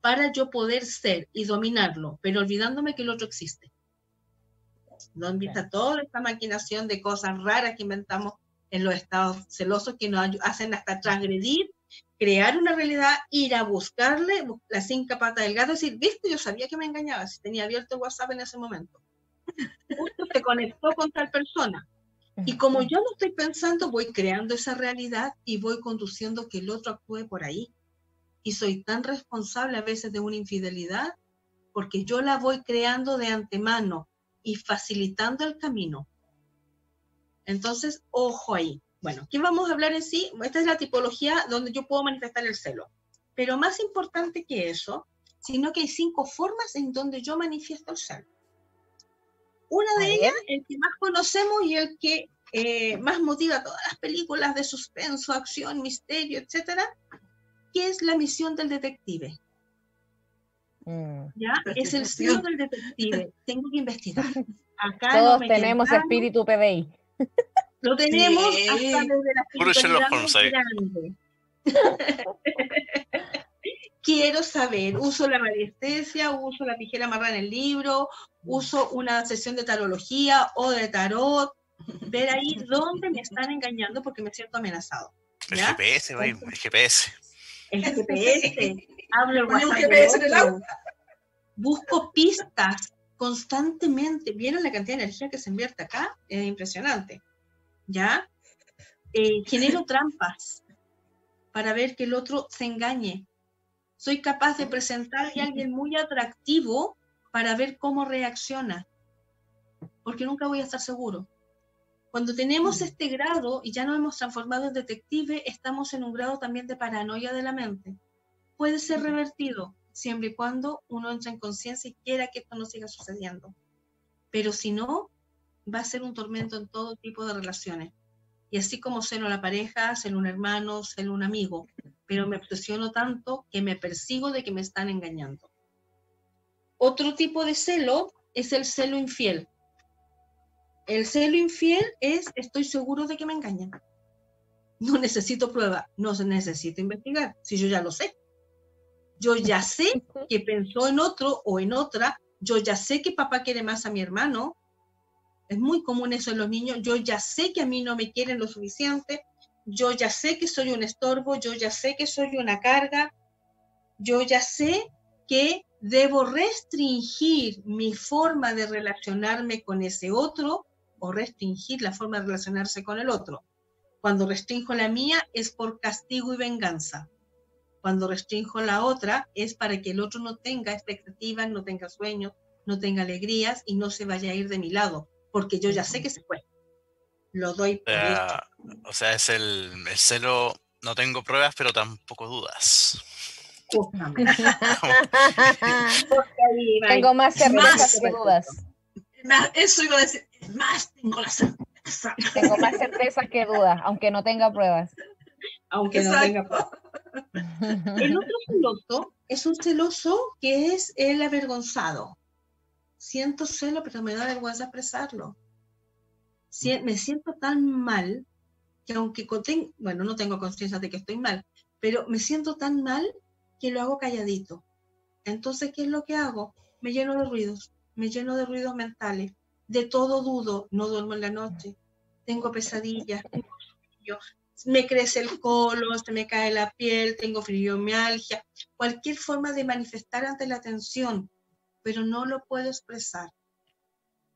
para yo poder ser y dominarlo, pero olvidándome que el otro existe. No invita toda esta maquinación de cosas raras que inventamos en los estados celosos que nos hacen hasta transgredir, crear una realidad, ir a buscarle bu- la cinco patas del gato decir, viste, yo sabía que me engañaba si tenía abierto el WhatsApp en ese momento. Justo se conectó con tal persona. Y como yo lo estoy pensando, voy creando esa realidad y voy conduciendo que el otro actúe por ahí. Y soy tan responsable a veces de una infidelidad porque yo la voy creando de antemano y facilitando el camino. Entonces, ojo ahí. Bueno, ¿qué vamos a hablar en sí? Esta es la tipología donde yo puedo manifestar el celo. Pero más importante que eso, sino que hay cinco formas en donde yo manifiesto el celo. Una de ellas, el que más conocemos y el que eh, más motiva todas las películas de suspenso, acción, misterio, etcétera, que es la misión del detective. Mm. ¿ya? Es el celo del detective. Tengo que investigar. Acá no Todos me tenemos espíritu PDI. Lo tenemos Sí. hasta desde la Puro Sherlock Holmes ahí. Quiero saber, uso la radiestesia, uso la tijera amarrada en el libro, uso una sesión de tarología o de tarot, ver ahí dónde me están engañando porque me siento amenazado. El ¿Ya? GPS, güey, el GPS. El GPS, hablo el WhatsApp GPS en el otro. busco pistas constantemente. ¿Vieron la cantidad de energía que se invierte acá? Es impresionante. ¿Ya? Eh, genero trampas para ver que el otro se engañe. Soy capaz de presentar a alguien muy atractivo para ver cómo reacciona. Porque nunca voy a estar seguro. Cuando tenemos este grado y ya nos hemos transformado en detective, estamos en un grado también de paranoia de la mente. Puede ser revertido siempre y cuando uno entre en conciencia y quiera que esto no siga sucediendo. Pero si no, va a ser un tormento en todo tipo de relaciones. Y así como celo a la pareja, celo a un hermano, celo a un amigo, pero me obsesiono tanto que me persigo de que me están engañando. Otro tipo de celo es el celo infiel. El celo infiel es estoy seguro de que me engañan. No necesito prueba, no se necesito investigar, si yo ya lo sé. Yo ya sé que pensó en otro o en otra, yo ya sé que papá quiere más a mi hermano. Es muy común eso en los niños. Yo ya sé que a mí no me quieren lo suficiente. Yo ya sé que soy un estorbo. Yo ya sé que soy una carga. Yo ya sé que debo restringir mi forma de relacionarme con ese otro o restringir la forma de relacionarse con el otro. Cuando restringo la mía es por castigo y venganza. Cuando restringo la otra es para que el otro no tenga expectativas, no tenga sueños, no tenga alegrías y no se vaya a ir de mi lado, porque yo ya sé que se fue. Lo doy por hecho. Ah, o sea, es el, el celo, no tengo pruebas, pero tampoco dudas. Tengo más certezas que dudas. Más- Eso iba a decir, más, tengo la certeza. Tengo más certezas que dudas, aunque no tenga pruebas. Aunque no tenga pruebas. El otro celoso es un celoso que es el avergonzado. Siento celo, pero me da vergüenza expresarlo. Si- me siento tan mal que aunque conten- bueno, no tengo conciencia de que estoy mal, pero me siento tan mal que lo hago calladito. Entonces, ¿qué es lo que hago? Me lleno de ruidos, me lleno de ruidos mentales, de todo dudo, no duermo en la noche, tengo pesadillas, tengo sueño, me crece el colon, se me cae la piel, tengo fibromialgia, cualquier forma de manifestar ante la tensión, pero no lo puedo expresar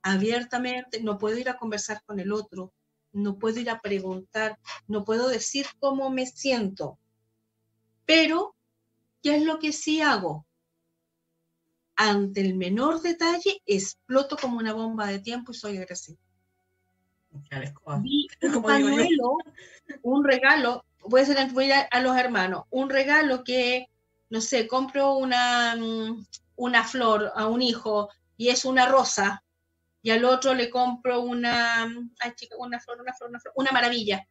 abiertamente, no puedo ir a conversar con el otro, no puedo ir a preguntar, no puedo decir cómo me siento. Pero, ¿qué es lo que sí hago? Ante el menor detalle, exploto como una bomba de tiempo y soy cómo- Vi un pañuelo, un regalo, voy a, hacer, voy a, a los hermanos, un regalo que, no sé, compro una, mm, una flor a un hijo y es una rosa, y al otro le compro una, ay chica, una flor, una flor, una flor, una maravilla.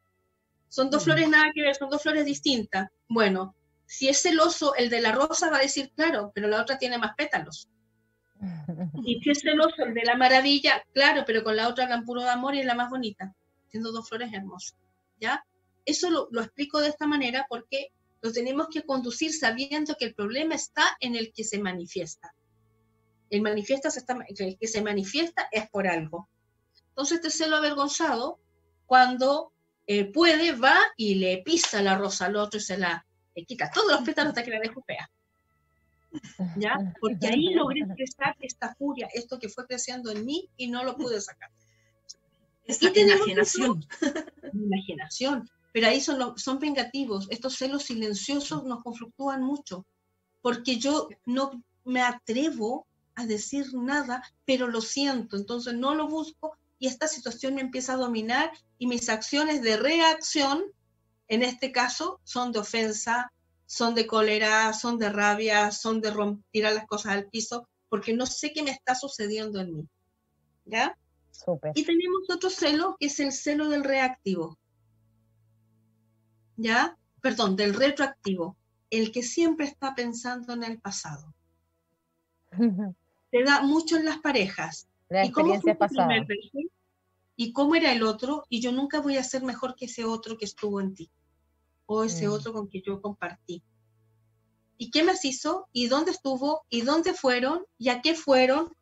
Son dos Mm. flores nada que ver, son dos flores distintas. Bueno, si es celoso, el de la rosa va a decir, claro, pero la otra tiene más pétalos. Y si es celoso el de la maravilla, claro, pero con la otra hablan puro de amor y es la más bonita, siendo dos flores hermosas. ¿Ya? Eso lo, lo explico de esta manera porque lo tenemos que conducir sabiendo que el problema está en el que se manifiesta. El, manifiesta se está, el que se manifiesta es por algo. Entonces, este celo avergonzado, cuando eh, puede, va y le pisa la rosa al otro y se la le quita todos los pétalos hasta que la dejo fea. ¿Ya? Porque ahí logré expresar esta furia, esto que fue creciendo en mí y no lo pude sacar. Enajenación. Mi imaginación. Pero ahí son, son vengativos. Estos celos silenciosos nos conflictúan mucho. Porque yo no me atrevo a decir nada, pero lo siento. Entonces no lo busco y esta situación me empieza a dominar y mis acciones de reacción, en este caso, son de ofensa, son de cólera, son de rabia, son de tirar las cosas al piso, porque no sé qué me está sucediendo en mí. ¿Ya? Súper. Y tenemos otro celo, que es el celo del reactivo. ¿Ya? Perdón, del retroactivo. El que siempre está pensando en el pasado. Se da mucho en las parejas. La ¿Y cómo fue pasada. ¿Y cómo era el otro? Y yo nunca voy a ser mejor que ese otro que estuvo en ti. O ese Mm. otro con que yo compartí. ¿Y qué más hizo? ¿Y dónde estuvo? ¿Y dónde fueron? ¿Y a qué fueron?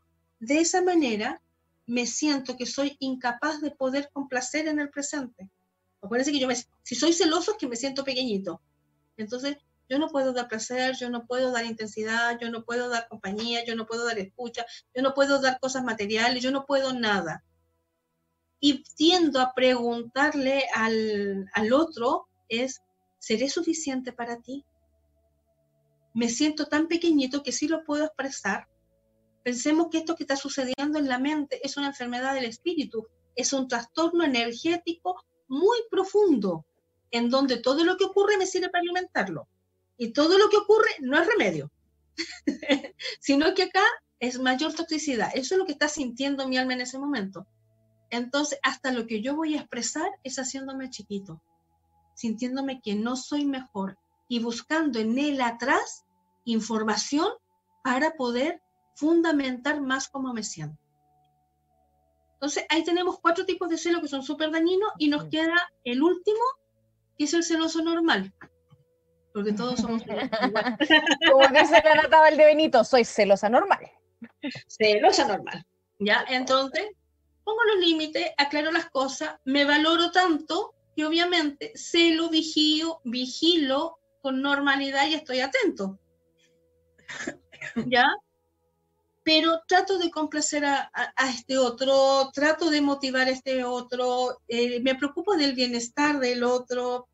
De esa manera me siento que soy incapaz de poder complacer en el presente. Acuérdense que yo me, si soy celoso es que me siento pequeñito. Entonces, yo no puedo dar placer, yo no puedo dar intensidad, yo no puedo dar compañía, yo no puedo dar escucha, yo no puedo dar cosas materiales, yo no puedo nada. Y tiendo a preguntarle al, al otro es, ¿seré suficiente para ti? Me siento tan pequeñito que sí lo puedo expresar. Pensemos que esto que está sucediendo en la mente es una enfermedad del espíritu, es un trastorno energético muy profundo, en donde todo lo que ocurre me sirve para alimentarlo. Y todo lo que ocurre no es remedio, sino que acá es mayor toxicidad. Eso es lo que está sintiendo mi alma en ese momento. Entonces, hasta lo que yo voy a expresar es haciéndome chiquito, sintiéndome que no soy mejor y buscando en él atrás información para poder fundamentar más cómo me siento. Entonces, ahí tenemos cuatro tipos de celo que son súper dañinos y nos queda el último, que es el celoso normal. Porque todos somos. Como dice la Nata Valdebenito, soy celosa normal. celosa normal. ¿Ya? Entonces, pongo los límites, aclaro las cosas, me valoro tanto que obviamente celo, vigío, vigilo con normalidad y estoy atento. ¿Ya? Pero trato de complacer a, a- a este otro, trato de motivar a este otro, eh, me preocupo del bienestar del otro.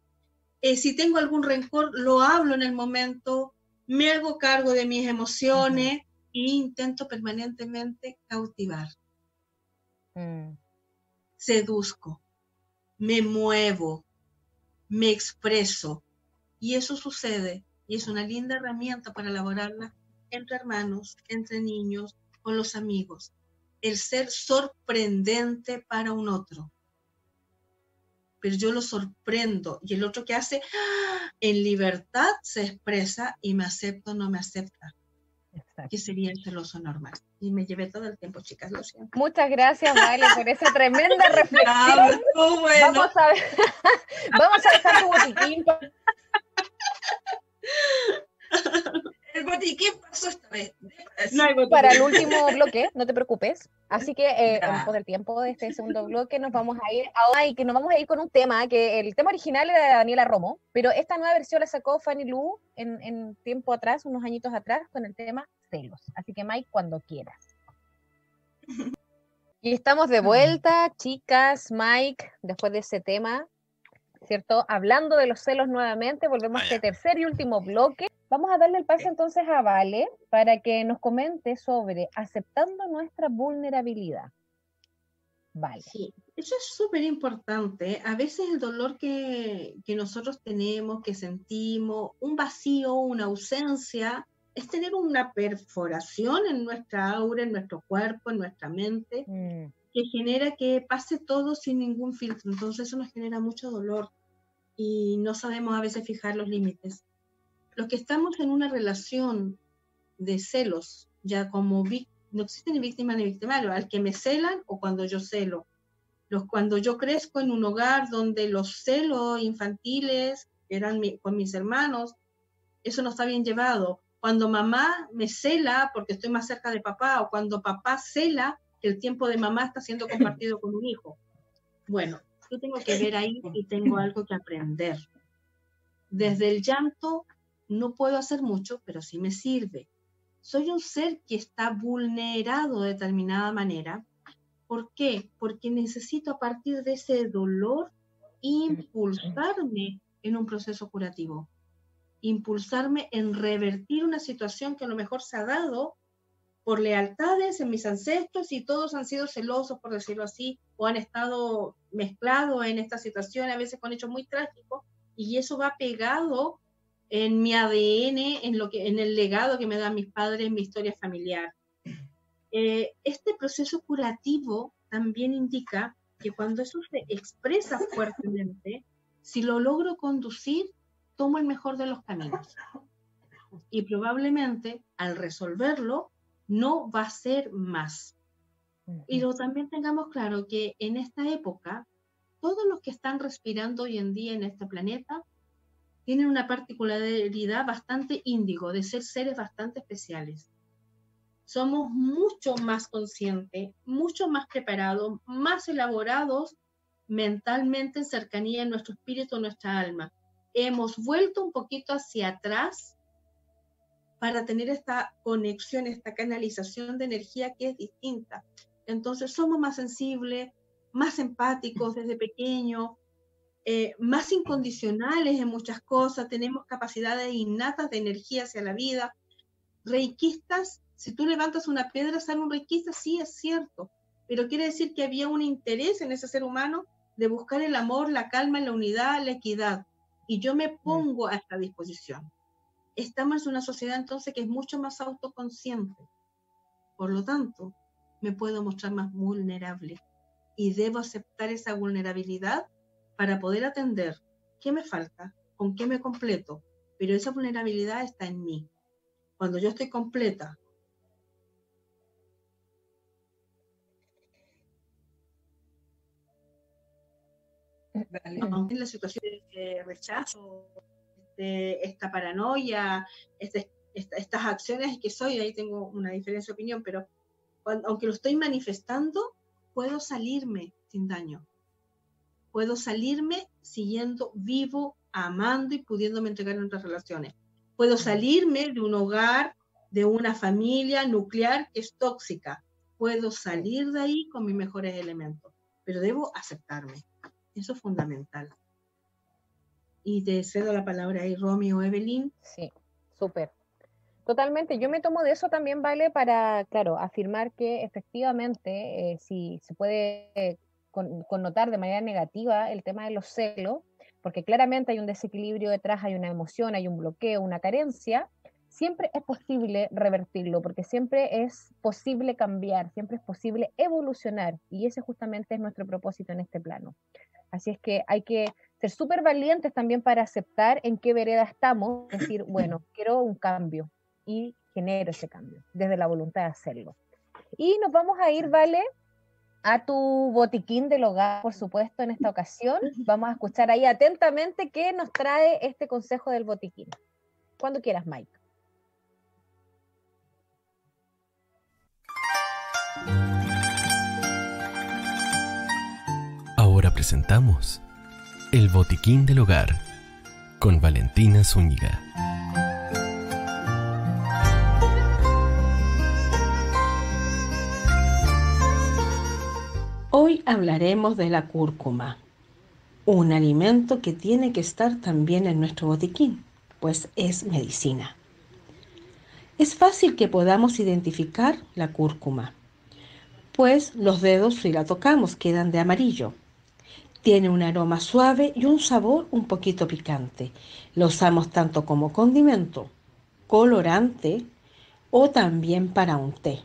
eh, si tengo algún rencor, lo hablo en el momento, me hago cargo de mis emociones e intento permanentemente cautivar. Mm. seduzco, me muevo, me expreso. Y eso sucede. y es una linda herramienta para elaborarla entre hermanos, entre niños, con los amigos. El ser sorprendente para un otro. Pero yo lo sorprendo y el otro que hace, ¡ah! en libertad se expresa y me acepta o no me acepta. Que sería el celoso normal. Y me llevé todo el tiempo, chicas, lo siento. Muchas gracias, Vale, por esa tremenda reflexión. bueno. Vamos a ver, vamos a dejar tu botiquín. El botiquín pasó esta vez. No hay para el último bloque, no te preocupes. Así que eh, por el tiempo de este segundo bloque nos vamos a ir ahora y que nos vamos a ir con un tema que el tema original era de Daniela Romo, pero esta nueva versión la sacó Fanny Lu en, en tiempo atrás, unos añitos atrás, con el tema celos. Así que Mike, cuando quieras. Y estamos de vuelta, chicas, Mike, después de ese tema, ¿cierto? Hablando de los celos nuevamente, volvemos a Ah, este tercer y último bloque. Vamos a darle el paso entonces a Vale para que nos comente sobre aceptando nuestra vulnerabilidad. Vale. Sí, eso es súper importante. A veces el dolor que, que nosotros tenemos, que sentimos, un vacío, una ausencia, es tener una perforación en nuestra aura, en nuestro cuerpo, en nuestra mente, Mm, que genera que pase todo sin ningún filtro. Entonces eso nos genera mucho dolor y no sabemos a veces fijar los límites. Los que estamos en una relación de celos, ya como no existe ni víctima ni victimario, al que me celan o cuando yo celo. Los, cuando yo crezco en un hogar donde los celos infantiles eran mi- con mis hermanos, eso no está bien llevado. Cuando mamá me cela porque estoy más cerca de papá o cuando papá cela que el tiempo de mamá está siendo compartido con un hijo. Bueno, yo tengo que ver ahí y tengo algo que aprender. Desde el llanto no puedo hacer mucho, pero sí me sirve. Soy un ser que está vulnerado de determinada manera. ¿Por qué? Porque necesito a partir de ese dolor impulsarme en un proceso curativo, impulsarme en revertir una situación que a lo mejor se ha dado por lealtades en mis ancestros y todos han sido celosos, por decirlo así, o han estado mezclados en esta situación, a veces con hechos muy trágicos, y eso va pegado en mi ADN, en, lo que, en el legado que me dan mis padres, en mi historia familiar. Eh, este proceso curativo también indica que cuando eso se expresa fuertemente, si lo logro conducir, tomo el mejor de los caminos. Y probablemente al resolverlo, no va a ser más. Y lo, también tengamos claro que en esta época, todos los que están respirando hoy en día en este planeta tienen una particularidad bastante índigo, de ser seres bastante especiales. Somos mucho más conscientes, mucho más preparados, más elaborados mentalmente en cercanía en nuestro espíritu, nuestra alma. Hemos vuelto un poquito hacia atrás para tener esta conexión, esta canalización de energía que es distinta. Entonces somos más sensibles, más empáticos desde pequeño, eh, más incondicionales en muchas cosas, tenemos capacidades innatas de energía hacia la vida. Reikistas, si tú levantas una piedra, sale un reikista, sí es cierto, pero quiere decir que había un interés en ese ser humano de buscar el amor, la calma, la unidad, la equidad. Y yo me pongo a esta disposición estamos en una sociedad entonces que es mucho más autoconsciente. Por lo tanto, me puedo mostrar más vulnerable y debo aceptar esa vulnerabilidad para poder atender qué me falta, con qué me completo. Pero esa vulnerabilidad está en mí. Cuando yo estoy completa, en la situación de rechazo, de esta paranoia, este- esta- estas acciones que soy, ahí tengo una diferencia de opinión, pero cuando- aunque lo estoy manifestando, puedo salirme sin daño. Puedo salirme siguiendo vivo, amando y pudiéndome entregar en otras relaciones. Puedo salirme de un hogar, de una familia nuclear que es tóxica. Puedo salir de ahí con mis mejores elementos, pero debo aceptarme. Eso es fundamental. Y te cedo la palabra ahí, Romy o Evelyn. Sí, súper. Totalmente. Yo me tomo de eso también, ¿vale? Para, claro, afirmar que efectivamente, eh, si se puede con- connotar de manera negativa el tema de los celos, porque claramente hay un desequilibrio detrás, hay una emoción, hay un bloqueo, una carencia, siempre es posible revertirlo, porque siempre es posible cambiar, siempre es posible evolucionar, y ese justamente es nuestro propósito en este plano. Así es que hay que ser súper valientes también para aceptar en qué vereda estamos, decir, bueno, quiero un cambio y genero ese cambio desde la voluntad de hacerlo. Y nos vamos a ir, Vale, a tu botiquín del hogar, por supuesto, en esta ocasión. Vamos a escuchar ahí atentamente qué nos trae este consejo del botiquín. Cuando quieras, Mike. presentamos El Botiquín del Hogar con Valentina Zúñiga. Hablaremos de la cúrcuma, un alimento que tiene que estar también en nuestro botiquín, pues es medicina. Es fácil que podamos identificar la cúrcuma, pues los dedos si la tocamos quedan de amarillo tiene un aroma suave y un sabor un poquito picante. Lo usamos tanto como condimento, colorante o también para un té.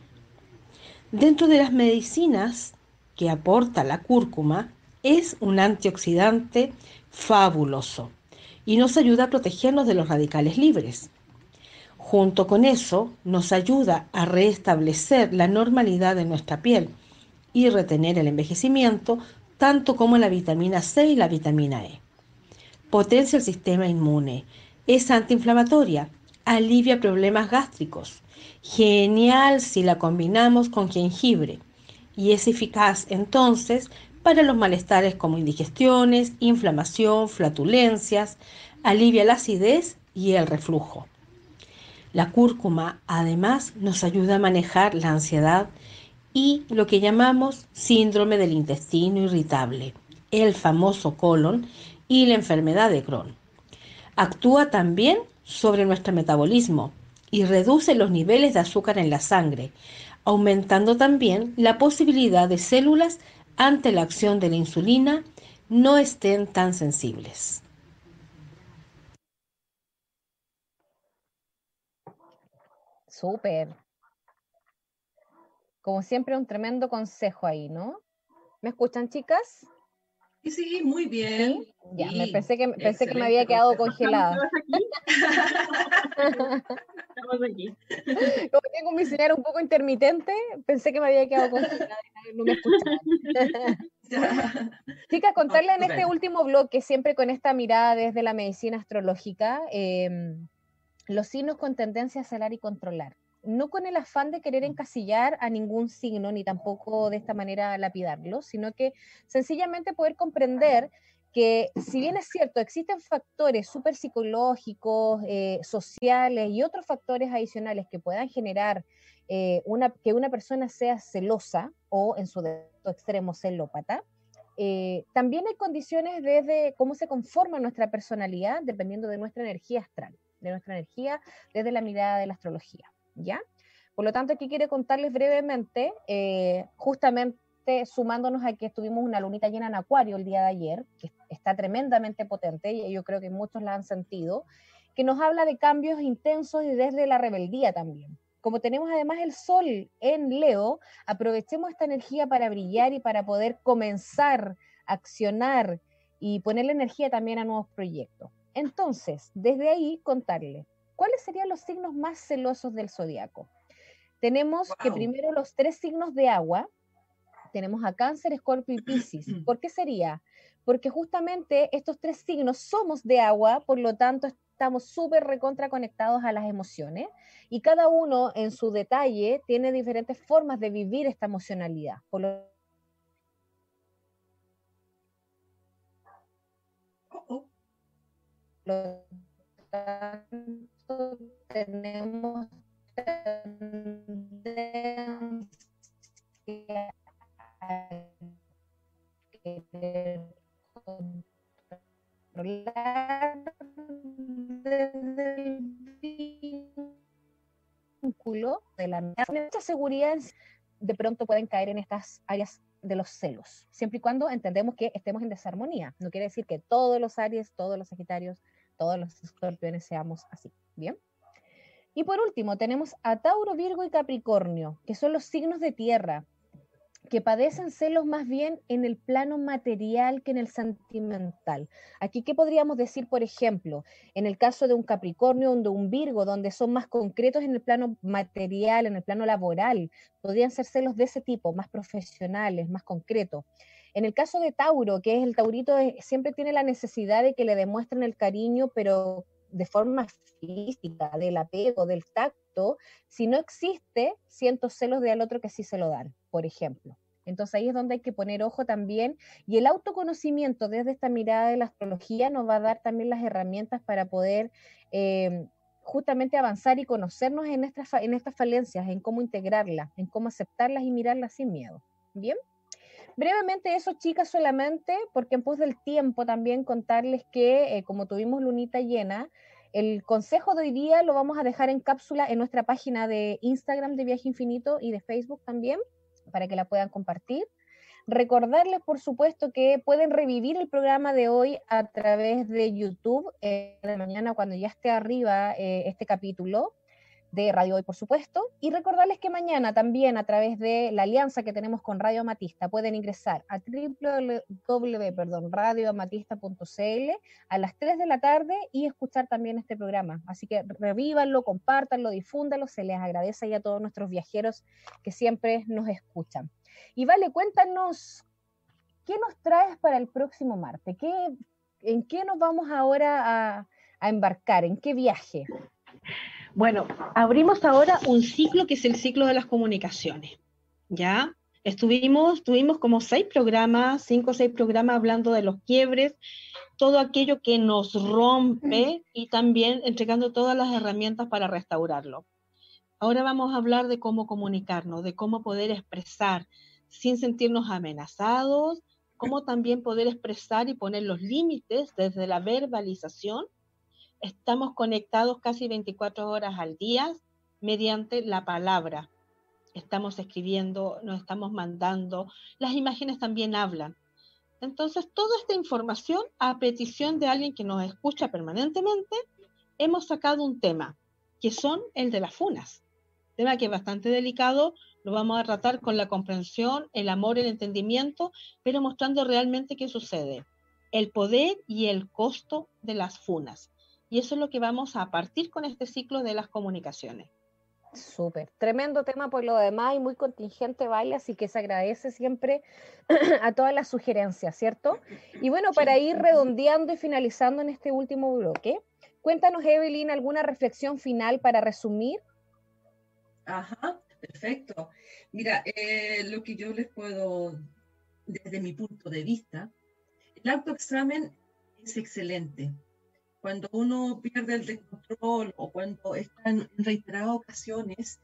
Dentro de las medicinas que aporta la cúrcuma, es un antioxidante fabuloso y nos ayuda a protegernos de los radicales libres. Junto con eso, nos ayuda a restablecer la normalidad de nuestra piel y retener el envejecimiento tanto como la vitamina C y la vitamina E. Potencia el sistema inmune, es antiinflamatoria, alivia problemas gástricos. Genial si la combinamos con jengibre y es eficaz entonces para los malestares como indigestiones, inflamación, flatulencias, alivia la acidez y el reflujo. La cúrcuma además nos ayuda a manejar la ansiedad y lo que llamamos síndrome del intestino irritable, el famoso colon y la enfermedad de Crohn. Actúa también sobre nuestro metabolismo y reduce los niveles de azúcar en la sangre, aumentando también la posibilidad de células ante la acción de la insulina no estén tan sensibles. Súper, como siempre, un tremendo consejo ahí, ¿no? ¿Me escuchan, chicas? Sí, sí, muy bien. Ya, me pensé que, pensé que me había quedado congelada. Estamos aquí. Como tengo mi señal un poco intermitente, pensé que me había quedado congelada y no me escuchaban. Chicas, contarle en este último bloque, siempre con esta mirada desde la medicina astrológica, em, los signos con tendencia a celar y controlar no con el afán de querer encasillar a ningún signo, ni tampoco de esta manera lapidarlo, sino que sencillamente poder comprender que si bien es cierto, existen factores súper psicológicos, eh, sociales y otros factores adicionales que puedan generar eh, que una persona sea celosa o en su extremo celópata, eh, también hay condiciones desde cómo se conforma nuestra personalidad dependiendo de nuestra energía astral, de nuestra energía desde la mirada de la astrología. ¿ya? Por lo tanto, aquí quiero contarles brevemente, justamente sumándonos a que estuvimos una lunita llena en Acuario el día de ayer, que está tremendamente potente, y yo creo que muchos la han sentido, que nos habla de cambios intensos y desde la rebeldía también. Como tenemos además el Sol en Leo, aprovechemos esta energía para brillar y para poder comenzar, accionar y ponerle energía también a nuevos proyectos. Entonces, desde ahí contarle, ¿cuáles serían los signos más celosos del zodiaco? Tenemos que primero los tres signos de agua, tenemos a Cáncer, Escorpio y Piscis. ¿Por qué sería? Porque justamente estos tres signos somos de agua, por lo tanto estamos súper recontra conectados a las emociones y cada uno en su detalle tiene diferentes formas de vivir esta emocionalidad. Por oh tenemos seguridad de pronto pueden caer en estas áreas de los celos, siempre y cuando entendemos que estemos en desarmonía. No quiere decir que todos los Aries, todos los Sagitarios, todos los escorpiones seamos así. Bien. Y por último, tenemos a Tauro, Virgo y Capricornio, que son los signos de tierra, que padecen celos más bien en el plano material que en el sentimental. Aquí, ¿qué podríamos decir, por ejemplo, en el caso de un Capricornio o de un Virgo, donde son más concretos en el plano material, en el plano laboral? Podrían ser celos de ese tipo, más profesionales, más concretos. En el caso de Tauro, que es el Taurito, eh, siempre tiene la necesidad de que le demuestren el cariño, pero de forma física, del apego, del tacto, si no existe, siento celos de al otro que sí se lo dan, por ejemplo. Entonces ahí es donde hay que poner ojo también. Y el autoconocimiento desde esta mirada de la astrología nos va a dar también las herramientas para poder eh, justamente avanzar y conocernos en estas, en estas falencias, en cómo integrarlas, en cómo aceptarlas y mirarlas sin miedo. ¿Bien? Brevemente eso, chicas, solamente porque en pos del tiempo también contarles que eh, como tuvimos lunita llena, el consejo de hoy día lo vamos a dejar en cápsula en nuestra página de Instagram de Viaje Infinito y de Facebook también, para que la puedan compartir. Recordarles, por supuesto, que pueden revivir el programa de hoy a través de YouTube eh, de mañana cuando ya esté arriba eh, este capítulo de Radio Hoy, por supuesto. Y recordarles que mañana también a través de la alianza que tenemos con Radio Amatista pueden ingresar a www.radioamatista.cl a las 3 de la tarde y escuchar también este programa. Así que revívanlo, compártanlo, difúndanlo. Se les agradece a todos nuestros viajeros que siempre nos escuchan. Y vale, cuéntanos, ¿qué nos traes para el próximo martes? ¿Qué, ¿En qué nos vamos ahora a, a embarcar? ¿En qué viaje? Bueno, abrimos ahora un ciclo que es el ciclo de las comunicaciones. ¿Ya? Estuvimos, tuvimos como seis programas, cinco o seis programas hablando de los quiebres, todo aquello que nos rompe y también entregando todas las herramientas para restaurarlo. Ahora vamos a hablar de cómo comunicarnos, de cómo poder expresar sin sentirnos amenazados, cómo también poder expresar y poner los límites desde la verbalización estamos conectados casi 24 horas al día mediante la palabra. Estamos escribiendo, nos estamos mandando, las imágenes también hablan. Entonces, toda esta información a petición de alguien que nos escucha permanentemente, hemos sacado un tema, que son el de las funas. Tema que es bastante delicado, lo vamos a tratar con la comprensión, el amor, el entendimiento, pero mostrando realmente qué sucede, el poder y el costo de las funas. Y eso es lo que vamos a partir con este ciclo de las comunicaciones. Súper, tremendo tema por lo demás y muy contingente, vale, así que se agradece siempre a todas las sugerencias, ¿cierto? Y bueno, para ir redondeando y finalizando en este último bloque, cuéntanos, Evelyn, alguna reflexión final para resumir. Ajá, perfecto. Mira, eh, lo que yo les puedo, desde mi punto de vista, el autoexamen es excelente cuando uno pierde el control o cuando está en reiteradas ocasiones,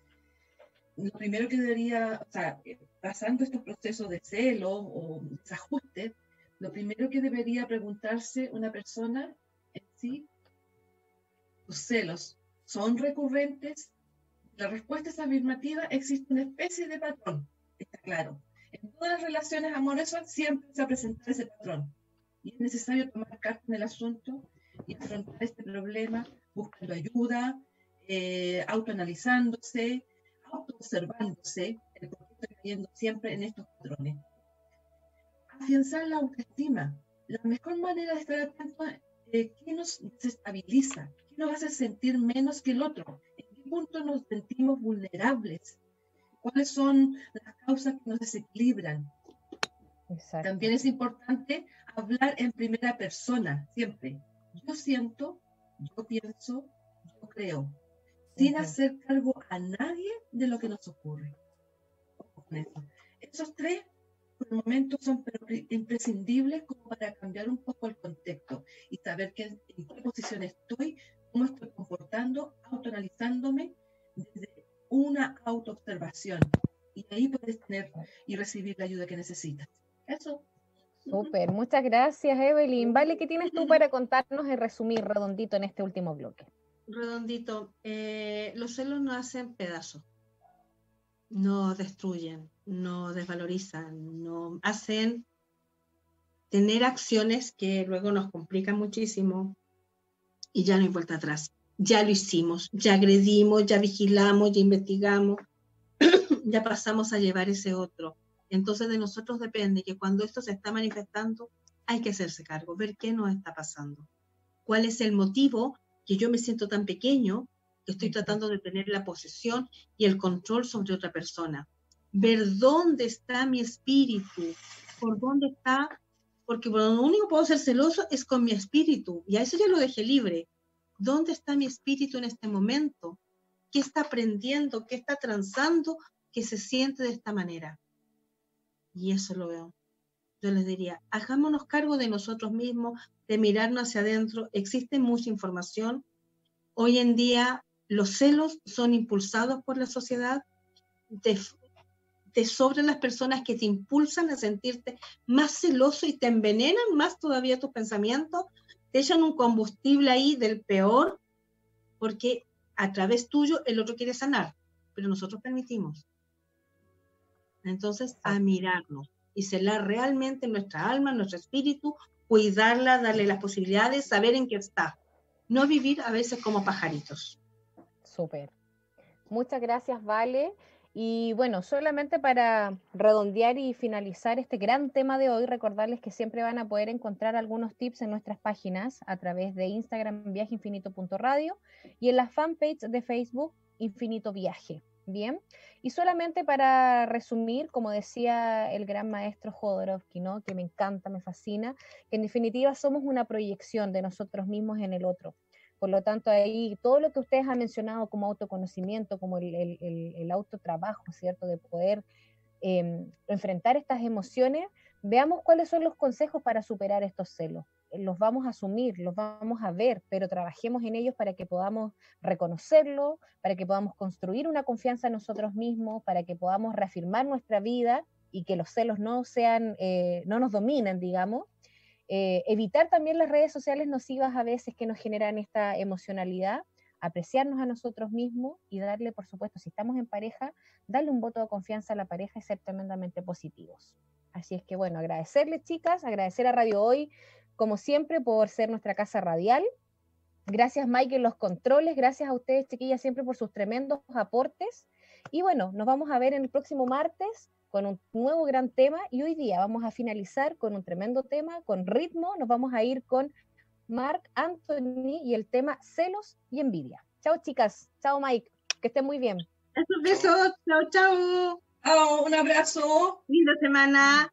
lo primero que debería, o sea, eh, pasando estos procesos de celo o desajuste, lo primero que debería preguntarse una persona es si los celos son recurrentes. La respuesta es afirmativa, existe una especie de patrón, está claro. En todas las relaciones amorosas siempre se presenta ese patrón. Y es necesario tomar carta en el asunto y afrontar este problema buscando ayuda, eh, autoanalizándose, autoobservándose, el estoy cayendo siempre en estos patrones. Afianzar la autoestima. La mejor manera de estar atento a eh, qué nos desestabiliza, qué nos hace sentir menos que el otro, en qué punto nos sentimos vulnerables, cuáles son las causas que nos desequilibran. También es importante hablar en primera persona, siempre yo siento, yo pienso, yo creo, sin hacer cargo a nadie de lo que nos ocurre. Esos tres, por el momento, son imprescindibles como para cambiar un poco el contexto y saber en qué posición estoy, cómo estoy comportando, autoanalizándome desde una autoobservación. Y ahí puedes tener y recibir la ayuda que necesitas. Eso. Súper, muchas gracias Evelyn. Vale, ¿qué tienes tú para contarnos y resumir redondito en este último bloque? Redondito, eh, los celos no hacen pedazos. nos destruyen, nos desvalorizan, nos hacen tener acciones que luego nos complican muchísimo y ya no hay vuelta atrás. Ya lo hicimos, ya agredimos, ya vigilamos, ya investigamos, ya pasamos a llevar ese otro. Entonces de nosotros depende que cuando esto se está manifestando hay que hacerse cargo, ver qué nos está pasando, cuál es el motivo que yo me siento tan pequeño que estoy tratando de tener la posesión y el control sobre otra persona. Ver dónde está mi espíritu, por dónde está porque lo único que puedo ser celoso es con mi espíritu, y a eso ya lo dejé libre. ¿Dónde está mi espíritu en este momento? ¿Qué está aprendiendo? ¿Qué está transando que se siente de esta manera? Y eso lo veo. Yo les diría, hagámonos cargo de nosotros mismos, de mirarnos hacia adentro. Existe mucha información. Hoy en día los celos son impulsados por la sociedad de, te sobran las personas que te impulsan a sentirte más celoso y te envenenan más todavía tus pensamientos, te echan un combustible ahí del peor, porque a través tuyo el otro quiere sanar, pero nosotros permitimos. Entonces, a mirarnos y celar realmente nuestra alma, nuestro espíritu, cuidarla, darle las posibilidades, saber en qué está. No vivir a veces como pajaritos. Súper. Muchas gracias, Vale. Y bueno, solamente para redondear y finalizar este gran tema de hoy, recordarles que siempre van a poder encontrar algunos tips en nuestras páginas a través de Instagram viajeinfinito.radio y en la fanpage de Facebook Infinito Viaje. Bien, y solamente para resumir, como decía el gran maestro Jodorowsky, ¿no? que me encanta, me fascina, que en definitiva somos una proyección de nosotros mismos en el otro. Por lo tanto, ahí todo lo que ustedes han mencionado como autoconocimiento, como el, el, el, autotrabajo, ¿cierto? De poder em, enfrentar estas emociones, veamos cuáles son los consejos para superar estos celos. Los vamos a asumir, los vamos a ver, pero trabajemos en ellos para que podamos reconocerlo, para que podamos construir una confianza en nosotros mismos, para que podamos reafirmar nuestra vida y que los celos no sean, eh, no nos dominen, digamos, eh, evitar también las redes sociales nocivas a veces que nos generan esta emocionalidad, apreciarnos a nosotros mismos y darle, por supuesto, si estamos en pareja, darle un voto de confianza a la pareja y ser tremendamente positivos. Así es que bueno, agradecerles chicas, agradecer a Radio Hoy, como siempre, por ser nuestra casa radial. Gracias Mike en los controles, gracias a ustedes chiquillas siempre por sus tremendos aportes. Y bueno, nos vamos a ver en el próximo martes con un nuevo gran tema y hoy día vamos a finalizar con un tremendo tema, con ritmo, nos vamos a ir con Mark Anthony y el tema celos y envidia. Chao chicas, chao Mike, que estén muy bien. Un beso, chao, chao. Chao, un abrazo. Linda semana.